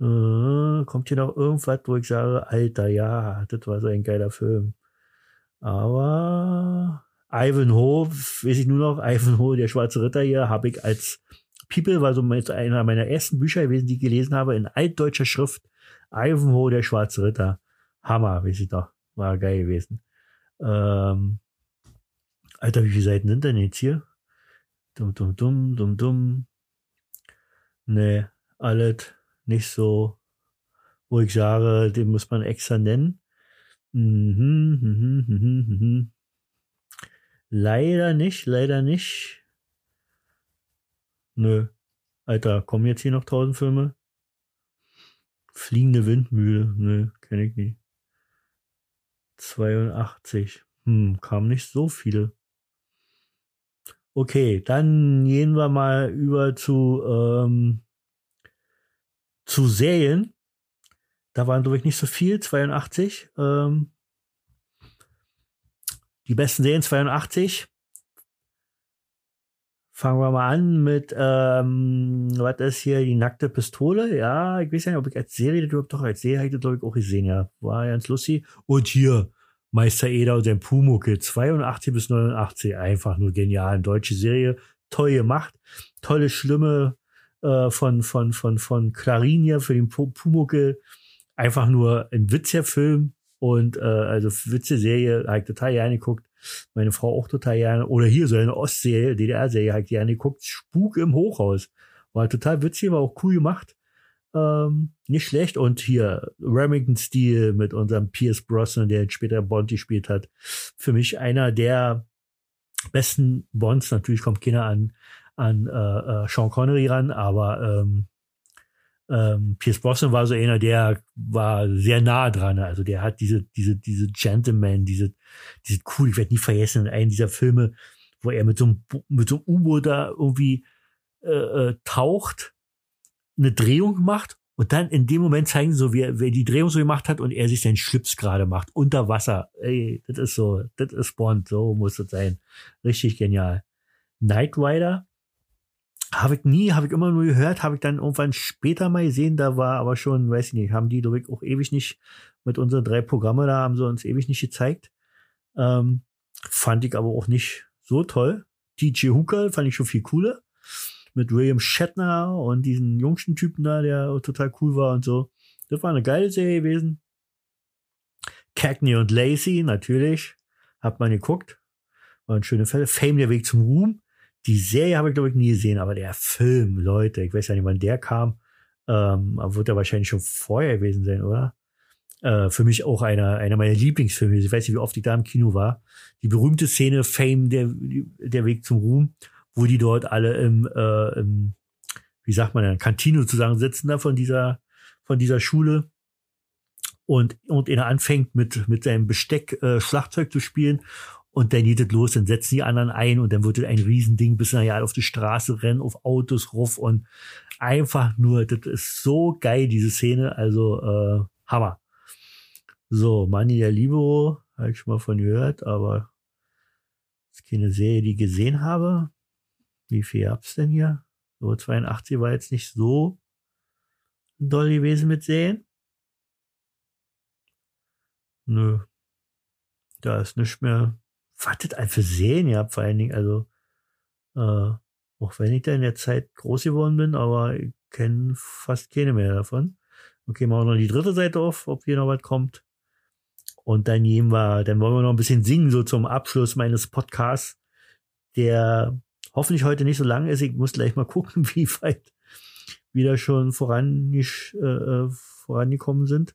Äh, kommt hier noch irgendwas, wo ich sage, Alter, ja, das war so ein geiler Film. Aber Ivanhoe, weiß ich nur noch, Ivanhoe, der schwarze Ritter hier, habe ich als People, war so einer meiner ersten Bücher gewesen, die ich gelesen habe, in altdeutscher Schrift. Ivanhoe, der schwarze Ritter. Hammer, weiß ich doch. War geil gewesen. Ähm, Alter, wie viele Seiten sind denn jetzt hier? Dumm, dumm, dumm, dumm, dumm. Nee, alles nicht so, wo ich sage, den muss man extra nennen. Mhm, mhm, mhm, mhm. mhm. Leider nicht, leider nicht. Nö. Alter, kommen jetzt hier noch tausend Filme? Fliegende Windmühle, nö, kenne ich nicht. 82. Hm, kam nicht so viele. Okay, dann gehen wir mal über zu, ähm, zu Serien. Da waren, glaube ich, nicht so viel, 82. Ähm, die besten Serien 82. Fangen wir mal an mit, ähm, was ist hier, die nackte Pistole? Ja, ich weiß ja nicht, ob ich als Serie überhaupt doch als Serie hätte, glaube ich, auch gesehen, ja. War ganz lustig. Und hier, Meister Eder und sein Pumuckel, 82 bis 89, einfach nur genial. Eine deutsche Serie, toll gemacht. Tolle, schlimme äh, von, von, von, von Clarin hier für den Pumuckel. Einfach nur ein witziger Film und äh, also Witze-Serie, habe ich total gerne geguckt. Meine Frau auch total gerne. Oder hier so eine Ostserie, DDR-Serie, ich gerne geguckt. Spuk im Hochhaus. War total witzig, war auch cool gemacht. Ähm, nicht schlecht. Und hier Remington Steel mit unserem Pierce Brosnan, der später Bond gespielt hat. Für mich einer der besten Bonds. Natürlich kommt keiner an, an äh, äh, Sean Connery ran, aber ähm, ähm, Pierce Brosnan war so einer, der war sehr nah dran. Also der hat diese, diese, diese Gentleman, diese, diese cool, ich werde nie vergessen, in einem dieser Filme, wo er mit so einem, mit so einem U-Boot da irgendwie äh, äh, taucht, eine Drehung macht und dann in dem Moment zeigen sie so, wie er, wie er die Drehung so gemacht hat und er sich seinen Schlips gerade macht, unter Wasser. Ey, das ist so, das ist Bond, so muss das sein. Richtig genial. Knight Rider habe ich nie, habe ich immer nur gehört, habe ich dann irgendwann später mal gesehen, da war aber schon, weiß ich nicht, haben die, glaube ich, auch ewig nicht mit unseren drei Programme da, haben sie uns ewig nicht gezeigt. Ähm, fand ich aber auch nicht so toll. DJ Hooker fand ich schon viel cooler. Mit William Shatner und diesen jungsten Typen da, der total cool war und so. Das war eine geile Serie gewesen. Cagney und Lacey, natürlich. Hat man geguckt. Waren schöne Fälle. Fame, der Weg zum Ruhm. Die Serie habe ich, glaube ich, nie gesehen, aber der Film, Leute, ich weiß ja nicht, wann der kam. Ähm, wird er wahrscheinlich schon vorher gewesen sein, oder? Äh, für mich auch einer, einer meiner Lieblingsfilme. Ich weiß nicht, wie oft ich da im Kino war. Die berühmte Szene Fame, der, der Weg zum Ruhm, wo die dort alle im, äh, im wie sagt man, in Kantine zusammen sitzen da von dieser, von dieser Schule und, und er anfängt mit, mit seinem Besteck äh, Schlagzeug zu spielen und dann geht es los, dann setzen die anderen ein und dann wird es ein Riesending, bis nachher auf die Straße rennen, auf Autos ruf und einfach nur, das ist so geil, diese Szene, also äh, Hammer. So, Manni der Libero, habe ich schon mal von gehört, aber ist keine Serie, die ich gesehen habe. Wie viel gab's denn hier? So, 82 war jetzt nicht so doll gewesen mit Serien. Nö. Da ist nichts mehr was das für Serien ihr habt, vor allen Dingen, also, äh, auch wenn ich da in der Zeit groß geworden bin, aber ich kenne fast keine mehr davon. Okay, machen wir noch die dritte Seite auf, ob hier noch was kommt. Und dann nehmen wir, dann wollen wir noch ein bisschen singen, so zum Abschluss meines Podcasts, der hoffentlich heute nicht so lang ist. Ich muss gleich mal gucken, wie weit wieder schon voran, äh, äh vorangekommen sind.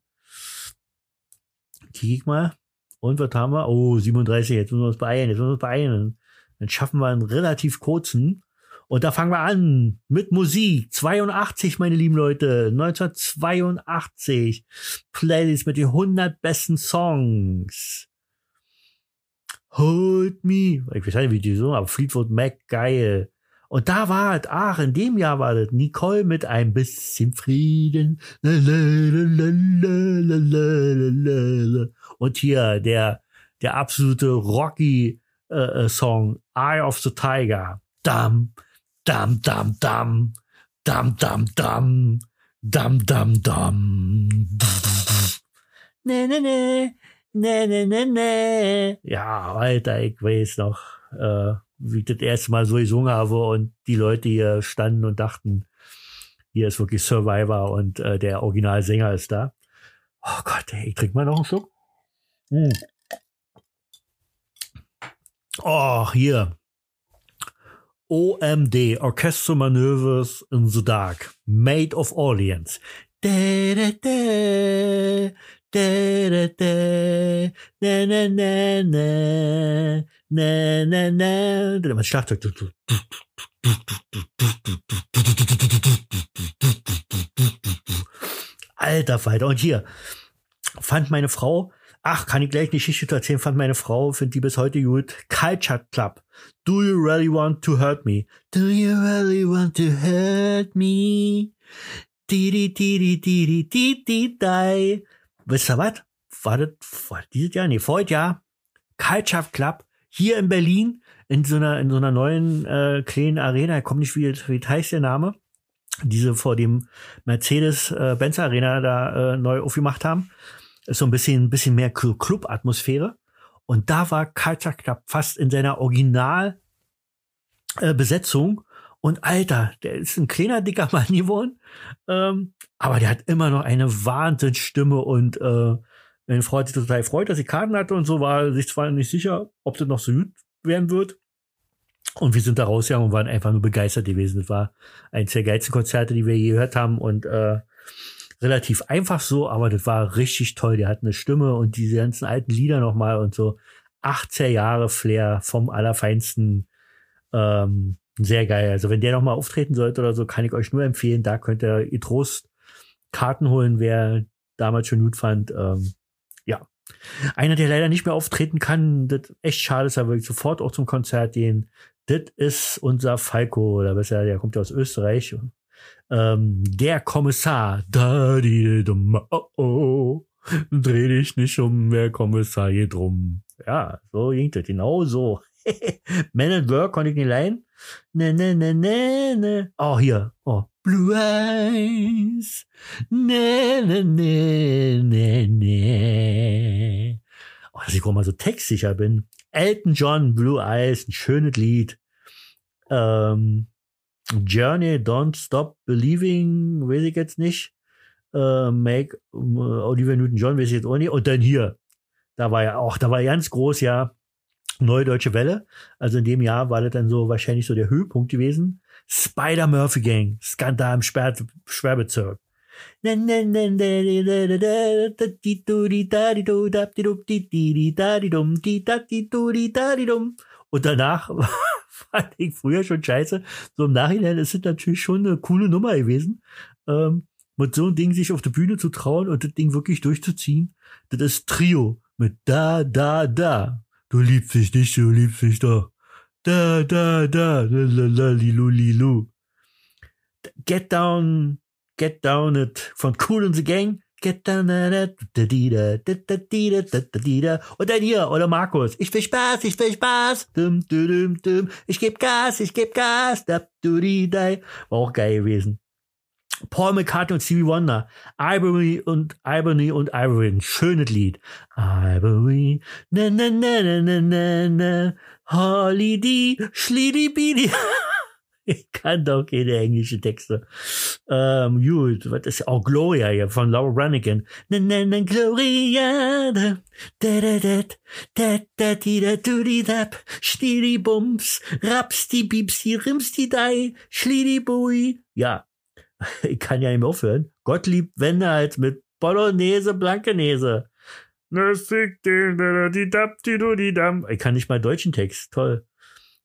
Kick mal. Und was haben wir? Oh, 37, jetzt müssen wir uns beeilen, jetzt müssen wir uns beeilen. Dann schaffen wir einen relativ kurzen. Und da fangen wir an mit Musik. 82, meine lieben Leute. 1982. Playlist mit den 100 besten Songs. Hold me. Ich weiß nicht, wie die so, aber Fleetwood Mac, geil. Und da war es, ach, in dem Jahr war das Nicole mit ein bisschen Frieden. Und hier der, der absolute Rocky äh, äh, Song Eye of the Tiger. Dam, dam, dam, dam, dam, dam, dam, dam, dam, dam. Ne, ne, ne, ne, ne, ne, ne. Ja, Alter, ich weiß noch. Äh, wie das erste Mal so gesungen habe und die Leute hier standen und dachten, hier ist wirklich Survivor und äh, der Originalsänger ist da. Oh Gott, ey, ich trinke mal noch einen Schluck. Hm. Oh, hier. OMD, Orchestral Maneuvers in the Dark, Made of Orleans. Da, da, da, da, da, da, na, na, na, na, na, na, na. Das Schlagzeug. Alter Falter. Und hier fand meine Frau, ach, kann ich gleich eine Geschichte erzählen, fand meine Frau, finde die bis heute gut. Culture Club. Do you really want to hurt me? Do you really want to hurt me? Di, di, di, di, di, di. Wisst ihr was? War das, war dieses Jahr? Nee, vorher Jahr. Culture Club hier in Berlin in so einer, in so einer neuen äh, kleinen Arena, ich komme nicht, wie, wie heißt der Name, diese vor dem Mercedes-Benz äh, Arena da äh, neu aufgemacht haben. Ist so ein bisschen, bisschen mehr Club-Atmosphäre. Und da war Culture Club fast in seiner Original äh. Und Alter, der ist ein kleiner, dicker Mann geworden. Ähm, aber der hat immer noch eine Wahnsinnsstimme und äh, meine Frau hat sich total gefreut, dass sie Karten hatte und so, war sich zwar nicht sicher, ob das noch so gut werden wird. Und wir sind da rausgegangen und waren einfach nur begeistert gewesen. Das war eines der geilsten Konzerte, die wir je gehört haben und äh, relativ einfach so, aber das war richtig toll. Der hat eine Stimme und diese ganzen alten Lieder nochmal und so. 18 Jahre Flair vom Allerfeinsten. Ähm, sehr geil. Also wenn der nochmal auftreten sollte oder so, kann ich euch nur empfehlen. Da könnt ihr Trost Karten holen, wer damals schon gut fand. Ähm. Einer, der leider nicht mehr auftreten kann, das echt schade ist, aber ich sofort auch zum Konzert gehen. Das ist unser Falco, oder besser, der kommt ja aus Österreich. Ähm, der Kommissar. Da, die, dumm, oh, oh. Dreh dich nicht um, wer Kommissar geht drum. Ja, so ging das, genau so. Man at Work konnte ich nicht leihen. Ne, ne, ne, ne, ne. Oh, hier. Oh. Blue Eyes. Ne, ne, ne, ne, ne. Oh, dass ich auch mal so textsicher bin. Elton John, Blue Eyes, ein schönes Lied. Ähm, Journey, Don't Stop Believing, weiß ich jetzt nicht. Äh, Make, äh, Oliver Newton-John, weiß ich jetzt auch nicht. Und dann hier, da war ja auch, da war ganz groß, ja, Neue Deutsche Welle. Also in dem Jahr war das dann so wahrscheinlich so der Höhepunkt gewesen. Spider Murphy Gang, Skandal im Sperr Sperrbezirk. Und danach fand ich früher schon scheiße. So im Nachhinein ist es natürlich schon eine coole Nummer gewesen. Ähm, mit so einem Ding sich auf die Bühne zu trauen und das Ding wirklich durchzuziehen. Das ist Trio mit da, da, da. Du liebst dich nicht, du liebst dich doch. Da, da, da, lilu, lilu. Get down, get down it von Cool and the Gang. Get down it. Und dann hier, oder Markus. Ich will Spaß, ich will Spaß. Dum, dum, dum. Ich geb Gas, ich geb Gas. War auch geil gewesen. Paul McCartney und Stevie Wonder, Ivory und Ivory und Ivory, ein schönes Lied. Ivory, na na na na na na na, Holiday, Schlidi Bidi. Ich kann doch keine englischen Texte. Ähm, gut, was ist, oh, Gloria hier von Laura Branigan. Na, na, na, Gloria, da, da, da, da, da, da, di, da, du, di, dap, schnidi, bums, raps, die, bips, die, rims, die, dei, schlidi, bui. Ja, ich kann ja nicht mehr aufhören. Gottlieb Wende halt mit Bolognese, Blankenese. Ich kann nicht mal deutschen Text. Toll.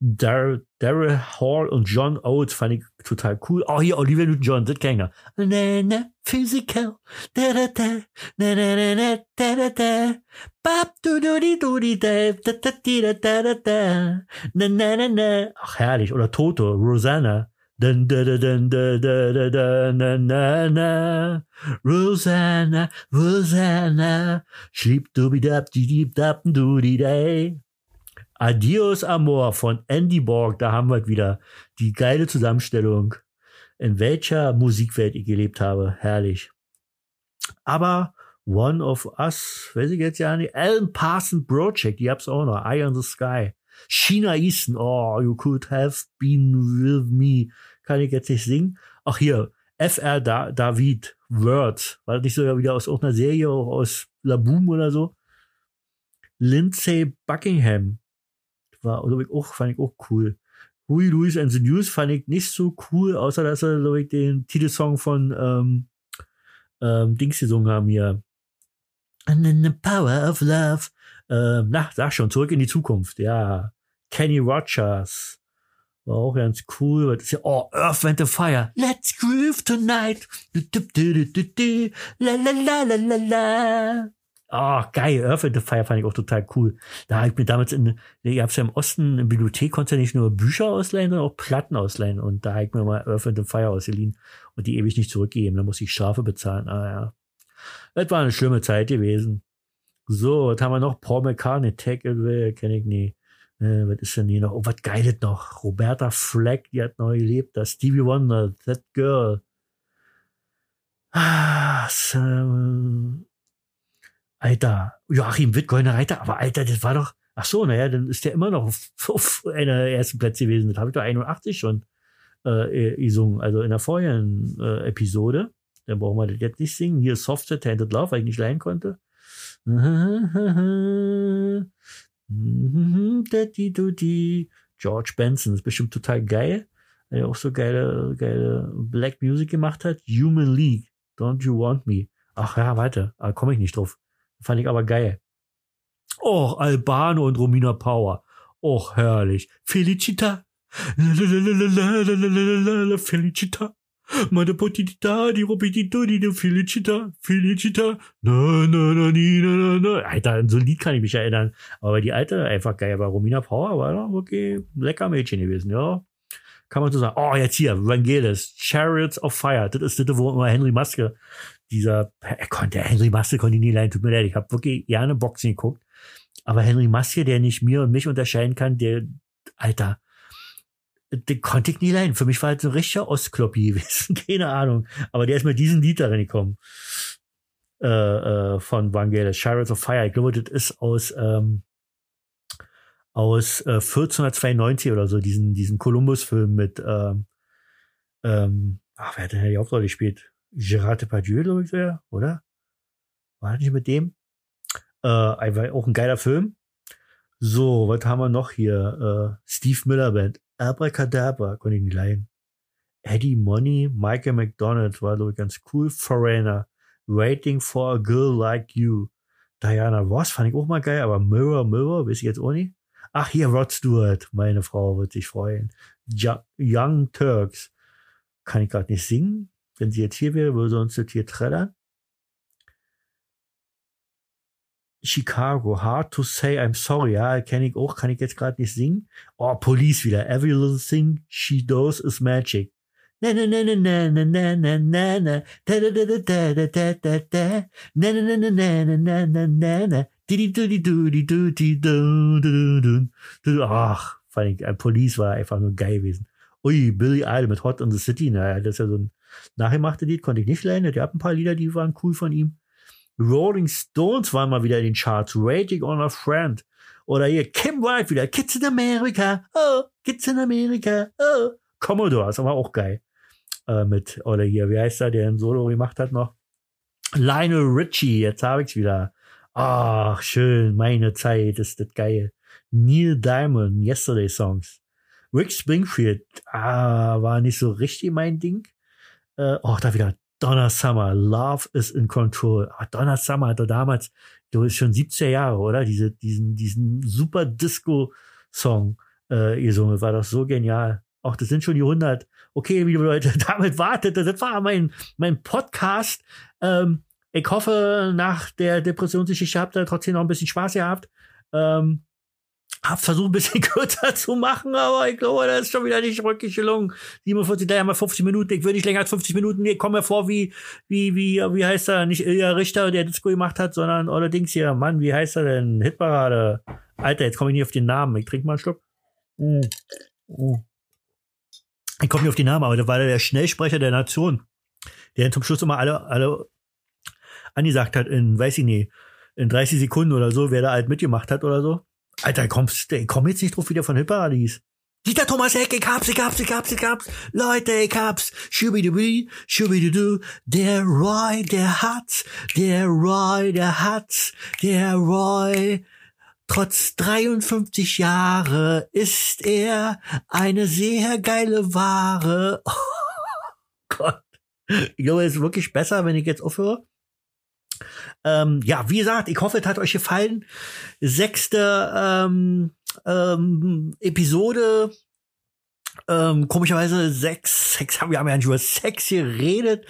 Dar Daryl Hall und John Oates fand ich total cool. Oh, hier Olivia Newton-John, das kennt ihr. Na, physical. Ach, herrlich. Oder Toto, Rosanna. Dun, dun, dun, dun, dun, dun, dun, na, na. Rosanna, Rosanna, schlieb du bidab, di di dab, du di day. Adios Amor von Andy Borg, da haben wir wieder die geile Zusammenstellung, in welcher Musikwelt ich gelebt habe. Herrlich. Aber One of Us, weiß ich jetzt ja nicht, Alan Parson Project, die hab's auch noch, Eye on the Sky. China Easton, oh, you could have been with me kann ich jetzt nicht singen. Ach hier, FR da David, Words. War das nicht sogar wieder aus irgendeiner Serie, auch aus La Boom oder so? Lindsay Buckingham. War, glaube ich, auch, fand ich auch cool. Huey Louis and the News fand ich nicht so cool, außer dass er, glaube ich, den Titelsong von ähm, ähm, Dings gesungen haben hier. And in the power of love. Ähm, na, sag schon, zurück in die Zukunft. Ja. Kenny Rogers. War auch ganz cool, weil das ist ja, oh, Earth, Wind Fire. Let's groove tonight. Du, du, du, du, du, La, la, la, la, la, la. Oh, geil. Earth, Wind Fire fand ich auch total cool. Da habe ich mir damals in, ihr habt ja im Osten, in Bibliothek konntest ja nicht nur Bücher ausleihen, sondern auch Platten ausleihen. Und da habe ich mir mal Earth, Wind Fire ausgeliehen und die ewig nicht zurückgeben. Da muss ich Strafe bezahlen. Ah, ja. Das war eine schlimme Zeit gewesen. So, was haben wir noch? Paul McCartney, Take It Away, kenne ich nie. Äh, was ist denn hier noch? Oh, was geiles noch. Roberta Fleck, die hat neu gelebt. Das Stevie Wonder, That Girl. Ah, so, Alter. Joachim Witt, Goldener Reiter. Aber Alter, das war doch, Ach so, naja, dann ist der immer noch auf, auf einer ersten Plätze gewesen. Das habe ich doch 81 schon äh, gesungen, also in der vorherigen äh, Episode. Dann brauchen wir das jetzt nicht singen. Hier Softset Handed Love, weil ich nicht leihen konnte. George Benson ist bestimmt total geil. Der auch so geile, geile Black Music gemacht hat. Human League, Don't You Want Me. Ach ja, weiter. Da komme ich nicht drauf. Fand ich aber geil. Och, Albano und Romina Power. Och, herrlich. Felicita. Felicita. Meine Potita, die Robitito, die Felicita, Felicita. Na, na, na, ni, na, na, na. Alter, an so ein Lied kann ich mich erinnern. Aber die alte einfach geil war. Romina Power war doch wirklich lecker Mädchen gewesen, ja. Kann man so sagen. Oh, jetzt hier, Vangelis, Chariots of Fire. Das ist das, wo immer Henry Maske, dieser, er konnte, Henry Maske konnte nie leiden, tut mir leid. Ich habe wirklich gerne Boxen geguckt. Aber Henry Maske, der nicht mir und mich unterscheiden kann, der, Alter, den konnte ich nie leiden. Für mich war das ein richtiger Ostkloppi gewesen. Keine Ahnung. Aber der ist mit diesem Lied darin gekommen. Äh, äh, von Vangelis, Chariots of Fire. Ich glaube, das ist aus, ähm, aus äh, 1492 oder so, diesen, diesen Columbus-Film mit, ähm, ähm, ach, wer hat denn die Hauptrolle gespielt? Gerard Depardieu, glaube ich, oder? War das nicht mit dem? Äh, auch ein geiler Film. So, was haben wir noch hier? Äh, Steve Miller Band. Abracadabra, konnte ich nicht leihen. Eddie Money, Michael McDonald war, ich, ganz cool. Foreigner. Waiting for a Girl Like You. Diana Ross fand ich auch mal geil, aber Mirror, Mirror, weiß ich jetzt auch nicht. Ach, hier Rod Stewart, meine Frau wird sich freuen. Ja, Young Turks. Kann ich gerade nicht singen. Wenn sie jetzt hier wäre, würde sie uns das hier trällern. Chicago, Hard to Say I'm Sorry, ja, kenne ich auch, kann ich jetzt gerade nicht singen. Oh, Police wieder. Every little thing she does is magic. Ach fand ich Police war einfach nur geil gewesen ui Billy Idol mit Hot in the City naja das ist ja so ein nachgemachte Lied konnte ich nicht lernen der hat ein paar Lieder die waren cool von ihm Rolling Stones waren mal wieder in den Charts. Raging on a Friend. Oder hier Kim White wieder. Kids in America. Oh, Kids in America. Oh. Commodores, aber auch geil. Äh, mit, oder hier, wie heißt er, der ein Solo gemacht hat noch? Lionel Richie, jetzt habe ich's wieder. Ach, schön, meine Zeit, ist das geil. Neil Diamond, Yesterday Songs. Rick Springfield, ah, war nicht so richtig mein Ding. Äh, oh, da wieder Donna Summer, Love is in Control. Ah, Donna Summer hat er damals, du ist schon 70er Jahre, oder? Diese, diesen, diesen super Disco-Song äh, gesungen. War das so genial. Auch das sind schon die 100. Okay, liebe Leute, damit wartet. Das war mein, mein Podcast. Ähm, ich hoffe, nach der Depressionsgeschichte habt ihr trotzdem noch ein bisschen Spaß gehabt. Ähm, hab versucht, ein bisschen kürzer zu machen, aber ich glaube, das ist schon wieder nicht rückig gelungen. 47, da haben wir 50 Minuten. Ich würde nicht länger als 50 Minuten. Ich komme mir vor, wie, wie, wie, wie heißt er? Nicht Ilja Richter, der Disco gemacht hat, sondern allerdings hier, Mann, wie heißt er denn? Hitparade. Alter, jetzt komme ich nicht auf den Namen. Ich trinke mal einen Schluck. Mm. Mm. Ich komme nicht auf den Namen, aber da war der Schnellsprecher der Nation, der zum Schluss immer alle, alle angesagt hat in, weiß ich nicht, in 30 Sekunden oder so, wer da halt mitgemacht hat oder so. Alter, kommst, ich komm jetzt nicht drauf, wie der von Hipparadies. Dieter Thomas Heck, ich hab's, ich hab's, ich hab's, ich hab's. Leute, ich hab's. Schubidubi, schubidudu. Der Roy, der hat's. Der Roy, der hat's. Der Roy. Trotz 53 Jahre ist er eine sehr geile Ware. Oh Gott. Ich glaube, es ist wirklich besser, wenn ich jetzt aufhöre. Ähm, ja, wie gesagt, ich hoffe, es hat euch gefallen. Sechste ähm, ähm, Episode. Ähm, komischerweise sechs, sechs haben wir haben ja nicht über Sex geredet,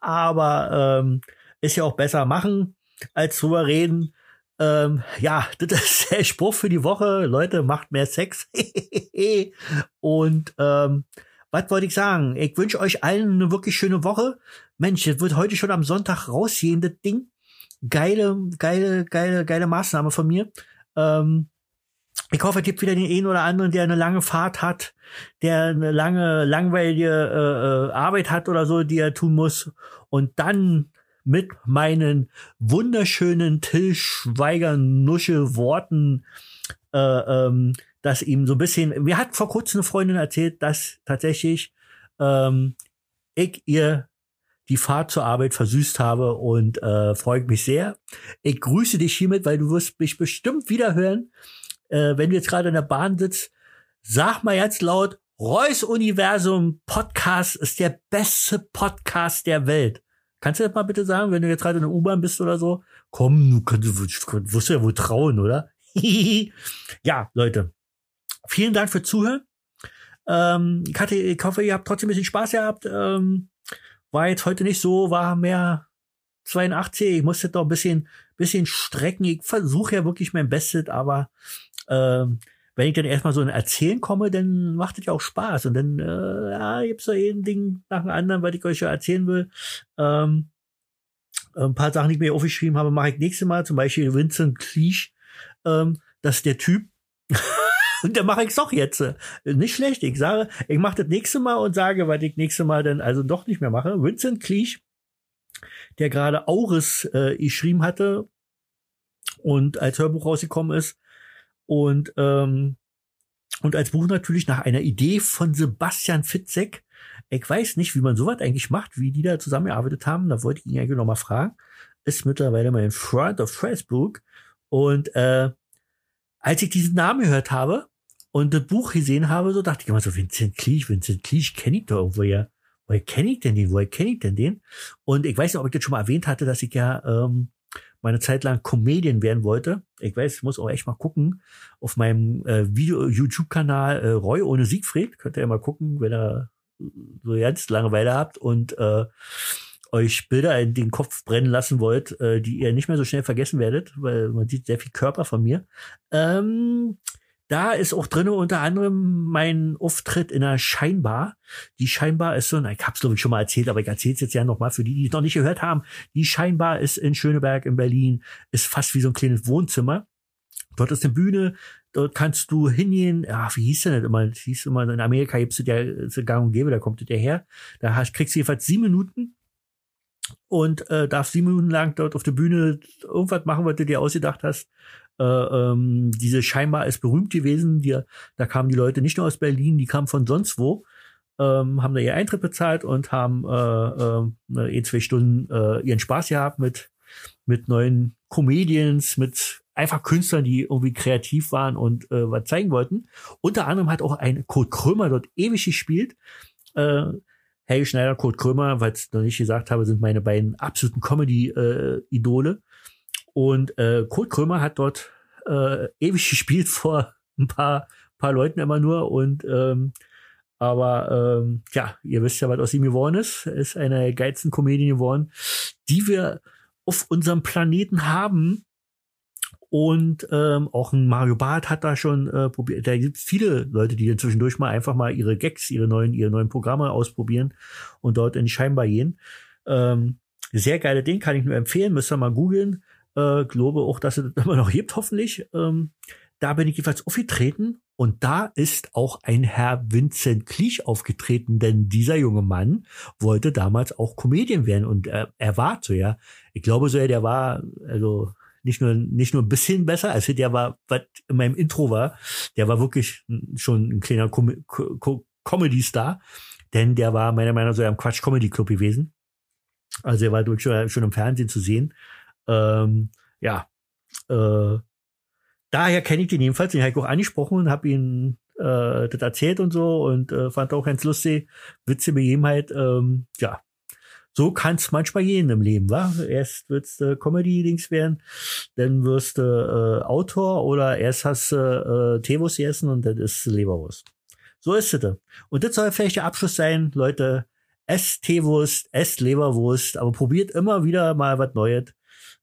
aber ähm, ist ja auch besser machen als drüber reden. Ähm, ja, das ist der Spruch für die Woche. Leute, macht mehr Sex. Und ähm, was wollte ich sagen? Ich wünsche euch allen eine wirklich schöne Woche. Mensch, es wird heute schon am Sonntag rausgehen, das Ding geile, geile, geile, geile Maßnahme von mir. Ähm, ich hoffe, es gibt wieder den einen oder anderen, der eine lange Fahrt hat, der eine lange, langweilige äh, äh, Arbeit hat oder so, die er tun muss. Und dann mit meinen wunderschönen Till Schweiger Nusche Worten äh, ähm, dass ihm so ein bisschen, mir hat vor kurzem eine Freundin erzählt, dass tatsächlich ähm, ich ihr die Fahrt zur Arbeit versüßt habe und äh, freut mich sehr. Ich grüße dich hiermit, weil du wirst mich bestimmt wieder hören, äh, wenn du jetzt gerade in der Bahn sitzt. Sag mal jetzt laut, Reus Universum Podcast ist der beste Podcast der Welt. Kannst du das mal bitte sagen, wenn du jetzt gerade in der U-Bahn bist oder so? Komm, du kannst, wirst du ja wohl trauen, oder? ja, Leute. Vielen Dank für Zuhören. Ähm, ich, hatte, ich hoffe, ihr habt trotzdem ein bisschen Spaß gehabt. Ähm, war jetzt heute nicht so, war mehr 82. Ich musste doch ein bisschen, bisschen strecken. Ich versuche ja wirklich mein Bestes, aber ähm, wenn ich dann erstmal so ein Erzählen komme, dann macht es ja auch Spaß. Und dann äh, ja, gibt's so ein Ding nach dem anderen, was ich euch ja erzählen will. Ähm, ein paar Sachen, die ich mir aufgeschrieben habe, mache ich nächstes Mal. Zum Beispiel Vincent Cleach. Ähm, das ist der Typ. und dann mache ich es doch jetzt. Nicht schlecht. Ich sage, ich mache das nächste Mal und sage, was ich nächste Mal dann also doch nicht mehr mache. Vincent Cleach, der gerade Auris äh, geschrieben hatte und als Hörbuch rausgekommen ist, und, ähm, und als Buch natürlich nach einer Idee von Sebastian Fitzek. Ich weiß nicht, wie man sowas eigentlich macht, wie die da zusammengearbeitet haben. Da wollte ich ihn eigentlich noch mal fragen. Ist mittlerweile mein Freund of Facebook. Und äh, als ich diesen Namen gehört habe und das Buch gesehen habe, so dachte ich immer so, Vincent Cleach, Vincent Cleach kenne ich doch irgendwo ja. Woher kenne ich denn den? Woher kenne ich denn den? Und ich weiß nicht, ob ich das schon mal erwähnt hatte, dass ich ja ähm, meine Zeit lang Comedian werden wollte. Ich weiß, ich muss auch echt mal gucken auf meinem äh, Video YouTube-Kanal äh, Roy ohne Siegfried. Könnt ihr ja mal gucken, wenn ihr so ganz Langeweile habt und äh, euch Bilder in den Kopf brennen lassen wollt, äh, die ihr nicht mehr so schnell vergessen werdet, weil man sieht sehr viel Körper von mir. Ähm, da ist auch drinne unter anderem mein Auftritt in einer Scheinbar. Die Scheinbar ist so, na, ich hab's glaube ich schon mal erzählt, aber ich erzähle es jetzt ja nochmal für die, die es noch nicht gehört haben. Die Scheinbar ist in Schöneberg in Berlin, ist fast wie so ein kleines Wohnzimmer. Dort ist eine Bühne, dort kannst du hingehen, ja, wie hieß denn das immer? Das hieß immer, in Amerika gibt's ja gang und gäbe, da kommt der her. Da hast, kriegst du jedenfalls sieben Minuten und äh, darfst sieben Minuten lang dort auf der Bühne irgendwas machen, was du dir ausgedacht hast äh, ähm, diese scheinbar ist berühmt gewesen. Die, da kamen die Leute nicht nur aus Berlin, die kamen von sonst wo, ähm, haben da ihr Eintritt bezahlt und haben äh, äh, eh zwei Stunden äh, ihren Spaß gehabt mit mit neuen Comedians, mit einfach Künstlern, die irgendwie kreativ waren und äh, was zeigen wollten. Unter anderem hat auch ein Kurt Krömer dort ewig gespielt. Äh, Helge Schneider, Kurt Krömer, weil ich noch nicht gesagt habe, sind meine beiden absoluten Comedy-Idole. Und äh, Kurt Krömer hat dort äh, ewig gespielt vor ein paar, paar Leuten immer nur. Und ähm, aber ähm, ja, ihr wisst ja, was aus ihm geworden ist. Er ist einer der geilsten Comedien geworden, die wir auf unserem Planeten haben. Und ähm, auch ein Mario Barth hat da schon äh, probiert. Da gibt viele Leute, die dann zwischendurch mal einfach mal ihre Gags, ihre neuen, ihre neuen Programme ausprobieren und dort in Scheinbar gehen. Ähm, sehr geile Ding, kann ich nur empfehlen, müsst ihr mal googeln. Äh, glaube auch, dass es das immer noch gibt, hoffentlich. Ähm, da bin ich jedenfalls aufgetreten und da ist auch ein Herr Vincent Clich aufgetreten, denn dieser junge Mann wollte damals auch Comedian werden und äh, er war so, ja. Ich glaube so, ja, der war, also nicht nur, nicht nur ein bisschen besser, als der war, was in meinem Intro war, der war wirklich schon ein kleiner Com Com Comedy-Star, denn der war meiner Meinung nach so am Quatsch Comedy Club gewesen. Also er war durch, schon im Fernsehen zu sehen. Ähm, ja, äh, daher kenne ich den jedenfalls. Den habe ich auch angesprochen und habe ihn äh, das erzählt und so und äh, fand auch ganz lustig. Witzige Begebenheit. Ähm, ja, so kann es manchmal gehen im Leben, wa? Erst wirst du äh, Comedy-Dings werden, dann wirst du äh, Autor oder erst hast du äh, Teewurst gegessen und das ist Leberwurst. So ist es. Und das soll vielleicht der Abschluss sein, Leute. Esst Teewurst, esst Leberwurst, aber probiert immer wieder mal was Neues.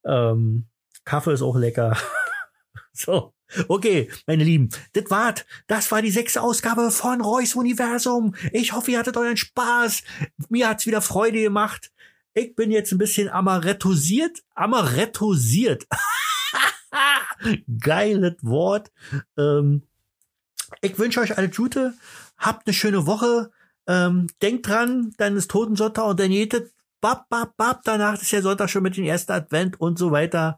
Ähm, Kaffee ist auch lecker. so. Okay, meine Lieben, das war's. Das war die sechste Ausgabe von Reus Universum. Ich hoffe, ihr hattet euren Spaß. Mir hat's wieder Freude gemacht. Ich bin jetzt ein bisschen amarettosiert. Amarettosiert. Geiles Wort. Ähm, ich wünsche euch alles Gute. Habt eine schöne Woche. Ähm, denkt dran, dann ist Totensonntag und dann jedet bap, bap, bap, danach ist der Sonntag schon mit dem ersten Advent und so weiter.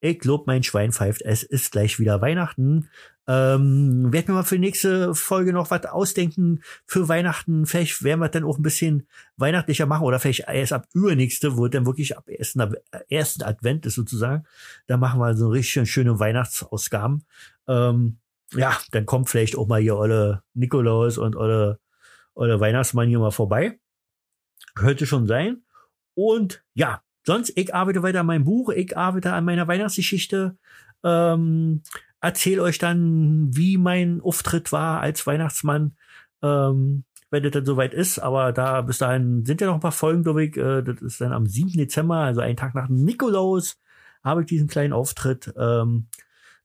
Ich glaube, mein Schwein pfeift. Es ist gleich wieder Weihnachten. Ähm, werden wir mal für nächste Folge noch was ausdenken für Weihnachten. Vielleicht werden wir dann auch ein bisschen weihnachtlicher machen oder vielleicht erst ab übernächste, wo dann wirklich ab ersten, ersten Advent ist sozusagen. Da machen wir so richtig schöne Weihnachtsausgaben. Ähm, ja, dann kommt vielleicht auch mal hier eure Nikolaus und eure, eure Weihnachtsmann hier mal vorbei. Könnte schon sein. Und ja, sonst, ich arbeite weiter an meinem Buch, ich arbeite an meiner Weihnachtsgeschichte. Ähm, erzähle euch dann, wie mein Auftritt war als Weihnachtsmann, ähm, wenn das dann soweit ist. Aber da bis dahin sind ja noch ein paar Folgen, glaube ich. Äh, das ist dann am 7. Dezember, also einen Tag nach Nikolaus, habe ich diesen kleinen Auftritt. Ähm,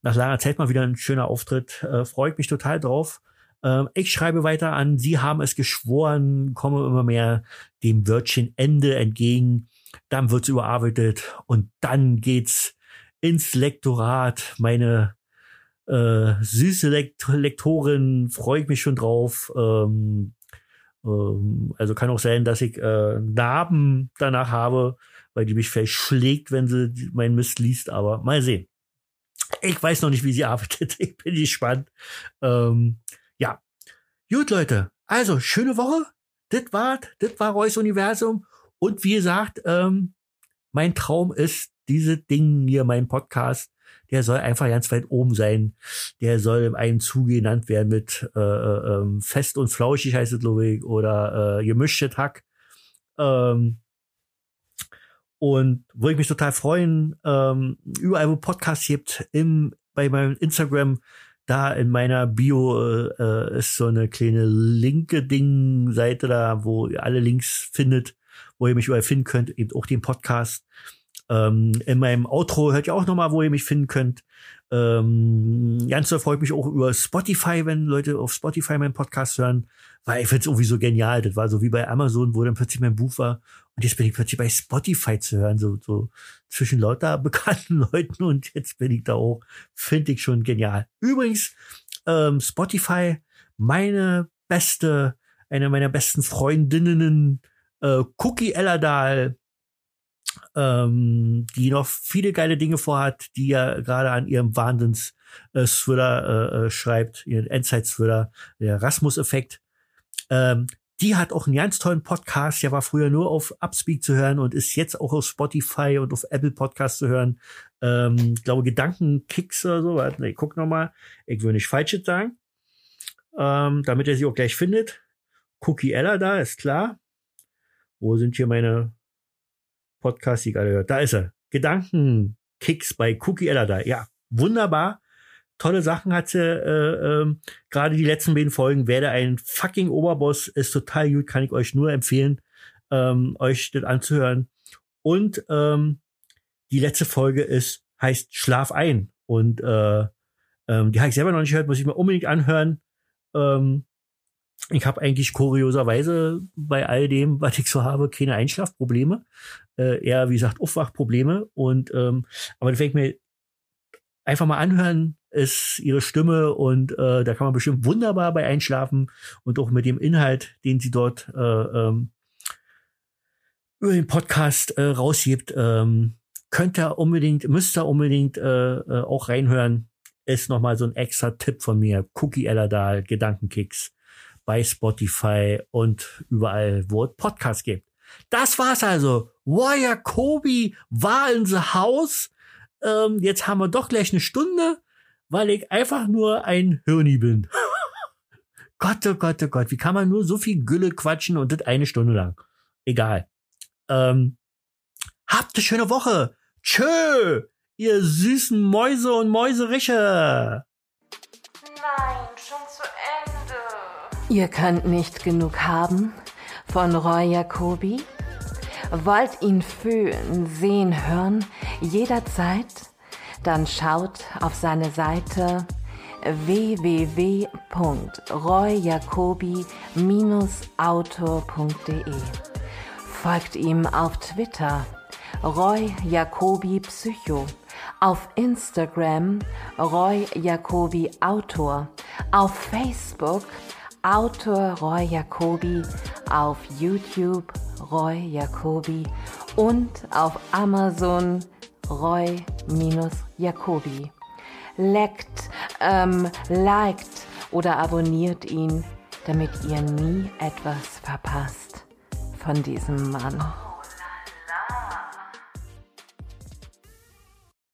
nach langer Zeit mal wieder ein schöner Auftritt. Äh, Freue ich mich total drauf. Ähm, ich schreibe weiter an, Sie haben es geschworen, komme immer mehr dem Wörtchen Ende entgegen. Dann wird's überarbeitet und dann geht's ins Lektorat. Meine äh, süße Lekt Lektorin, freue ich mich schon drauf. Ähm, ähm, also kann auch sein, dass ich äh, Narben danach habe, weil die mich vielleicht schlägt, wenn sie meinen Mist liest, aber mal sehen. Ich weiß noch nicht, wie sie arbeitet. Ich bin gespannt. Ähm. Gut, Leute. Also, schöne Woche. Das war, das war Reus Universum. Und wie gesagt, ähm, mein Traum ist, diese Dinge hier, mein Podcast, der soll einfach ganz weit oben sein. Der soll in einem Zuge genannt werden mit äh, äh, ähm, fest und flauschig heißt es, glaube ich, oder äh, gemischtes Hack. Ähm, und würde ich mich total freuen, ähm, überall wo Podcasts gibt, im, bei meinem Instagram, da in meiner Bio äh, ist so eine kleine linke Ding-Seite da, wo ihr alle Links findet, wo ihr mich überall finden könnt, eben auch den Podcast. Ähm, in meinem Outro hört ihr auch nochmal, wo ihr mich finden könnt. Ähm, ganz so freut mich auch über Spotify, wenn Leute auf Spotify meinen Podcast hören, weil ich finde es irgendwie so genial. Das war so wie bei Amazon, wo dann plötzlich mein Buch war. Und jetzt bin ich plötzlich bei Spotify zu hören, so, so zwischen lauter bekannten Leuten und jetzt bin ich da auch. Finde ich schon genial. Übrigens, ähm, Spotify, meine beste, eine meiner besten Freundinnen, äh, Cookie Ellerdahl, ähm, die noch viele geile Dinge vorhat, die ja gerade an ihrem Wahnsinns äh, Thriller äh, schreibt, ihren Endzeit-Thriller, der Rasmus-Effekt. Ähm, die hat auch einen ganz tollen Podcast, der war früher nur auf Upspeak zu hören und ist jetzt auch auf Spotify und auf Apple Podcast zu hören. Ähm, glaube Gedankenkicks oder so. Warte, ich guck noch mal. Ich will nicht Falsches sagen. Ähm, damit er sie auch gleich findet. Cookie Ella da, ist klar. Wo sind hier meine Podcast, die ich alle hört. Da ist er. Gedankenkicks bei Cookie Ella da. Ja, wunderbar. Tolle Sachen hat sie, äh, ähm, gerade die letzten beiden Folgen. Werde ein fucking Oberboss, ist total gut, kann ich euch nur empfehlen, ähm, euch das anzuhören. Und ähm, die letzte Folge ist, heißt Schlaf ein. Und äh, ähm, die habe ich selber noch nicht gehört, muss ich mir unbedingt anhören. Ähm, ich habe eigentlich kurioserweise bei all dem, was ich so habe, keine Einschlafprobleme. Äh, eher, wie gesagt, Aufwachprobleme. Und ähm, aber das werde ich mir einfach mal anhören, ist ihre Stimme und äh, da kann man bestimmt wunderbar bei einschlafen und auch mit dem Inhalt, den sie dort äh, ähm, über den Podcast äh, rausgibt, ähm, könnt ihr unbedingt, müsst ihr unbedingt äh, äh, auch reinhören. Ist nochmal so ein extra Tipp von mir. Cookie Ellerdahl, Gedankenkicks bei Spotify und überall, wo es Podcasts gibt. Das war's also. Warrior Kobe war in the house. Ähm, jetzt haben wir doch gleich eine Stunde, weil ich einfach nur ein Hirni bin. Gott, oh Gott, oh Gott, wie kann man nur so viel Gülle quatschen und das eine Stunde lang? Egal. Ähm, habt eine schöne Woche. Tschö, ihr süßen Mäuse und Mäuseriche. Nein, schon zu Ende. Ihr könnt nicht genug haben von Roy Jacobi? Wollt ihn fühlen, sehen, hören, jederzeit? Dann schaut auf seine Seite www.royjacobi-autor.de. Folgt ihm auf Twitter Roy Jacobi Psycho, auf Instagram Roy Jacobi Autor, auf Facebook Autor Roy Jacobi, auf YouTube Roy Jacobi. Und auf Amazon Roy-Jacobi. Leckt ähm, liked oder abonniert ihn, damit ihr nie etwas verpasst von diesem Mann.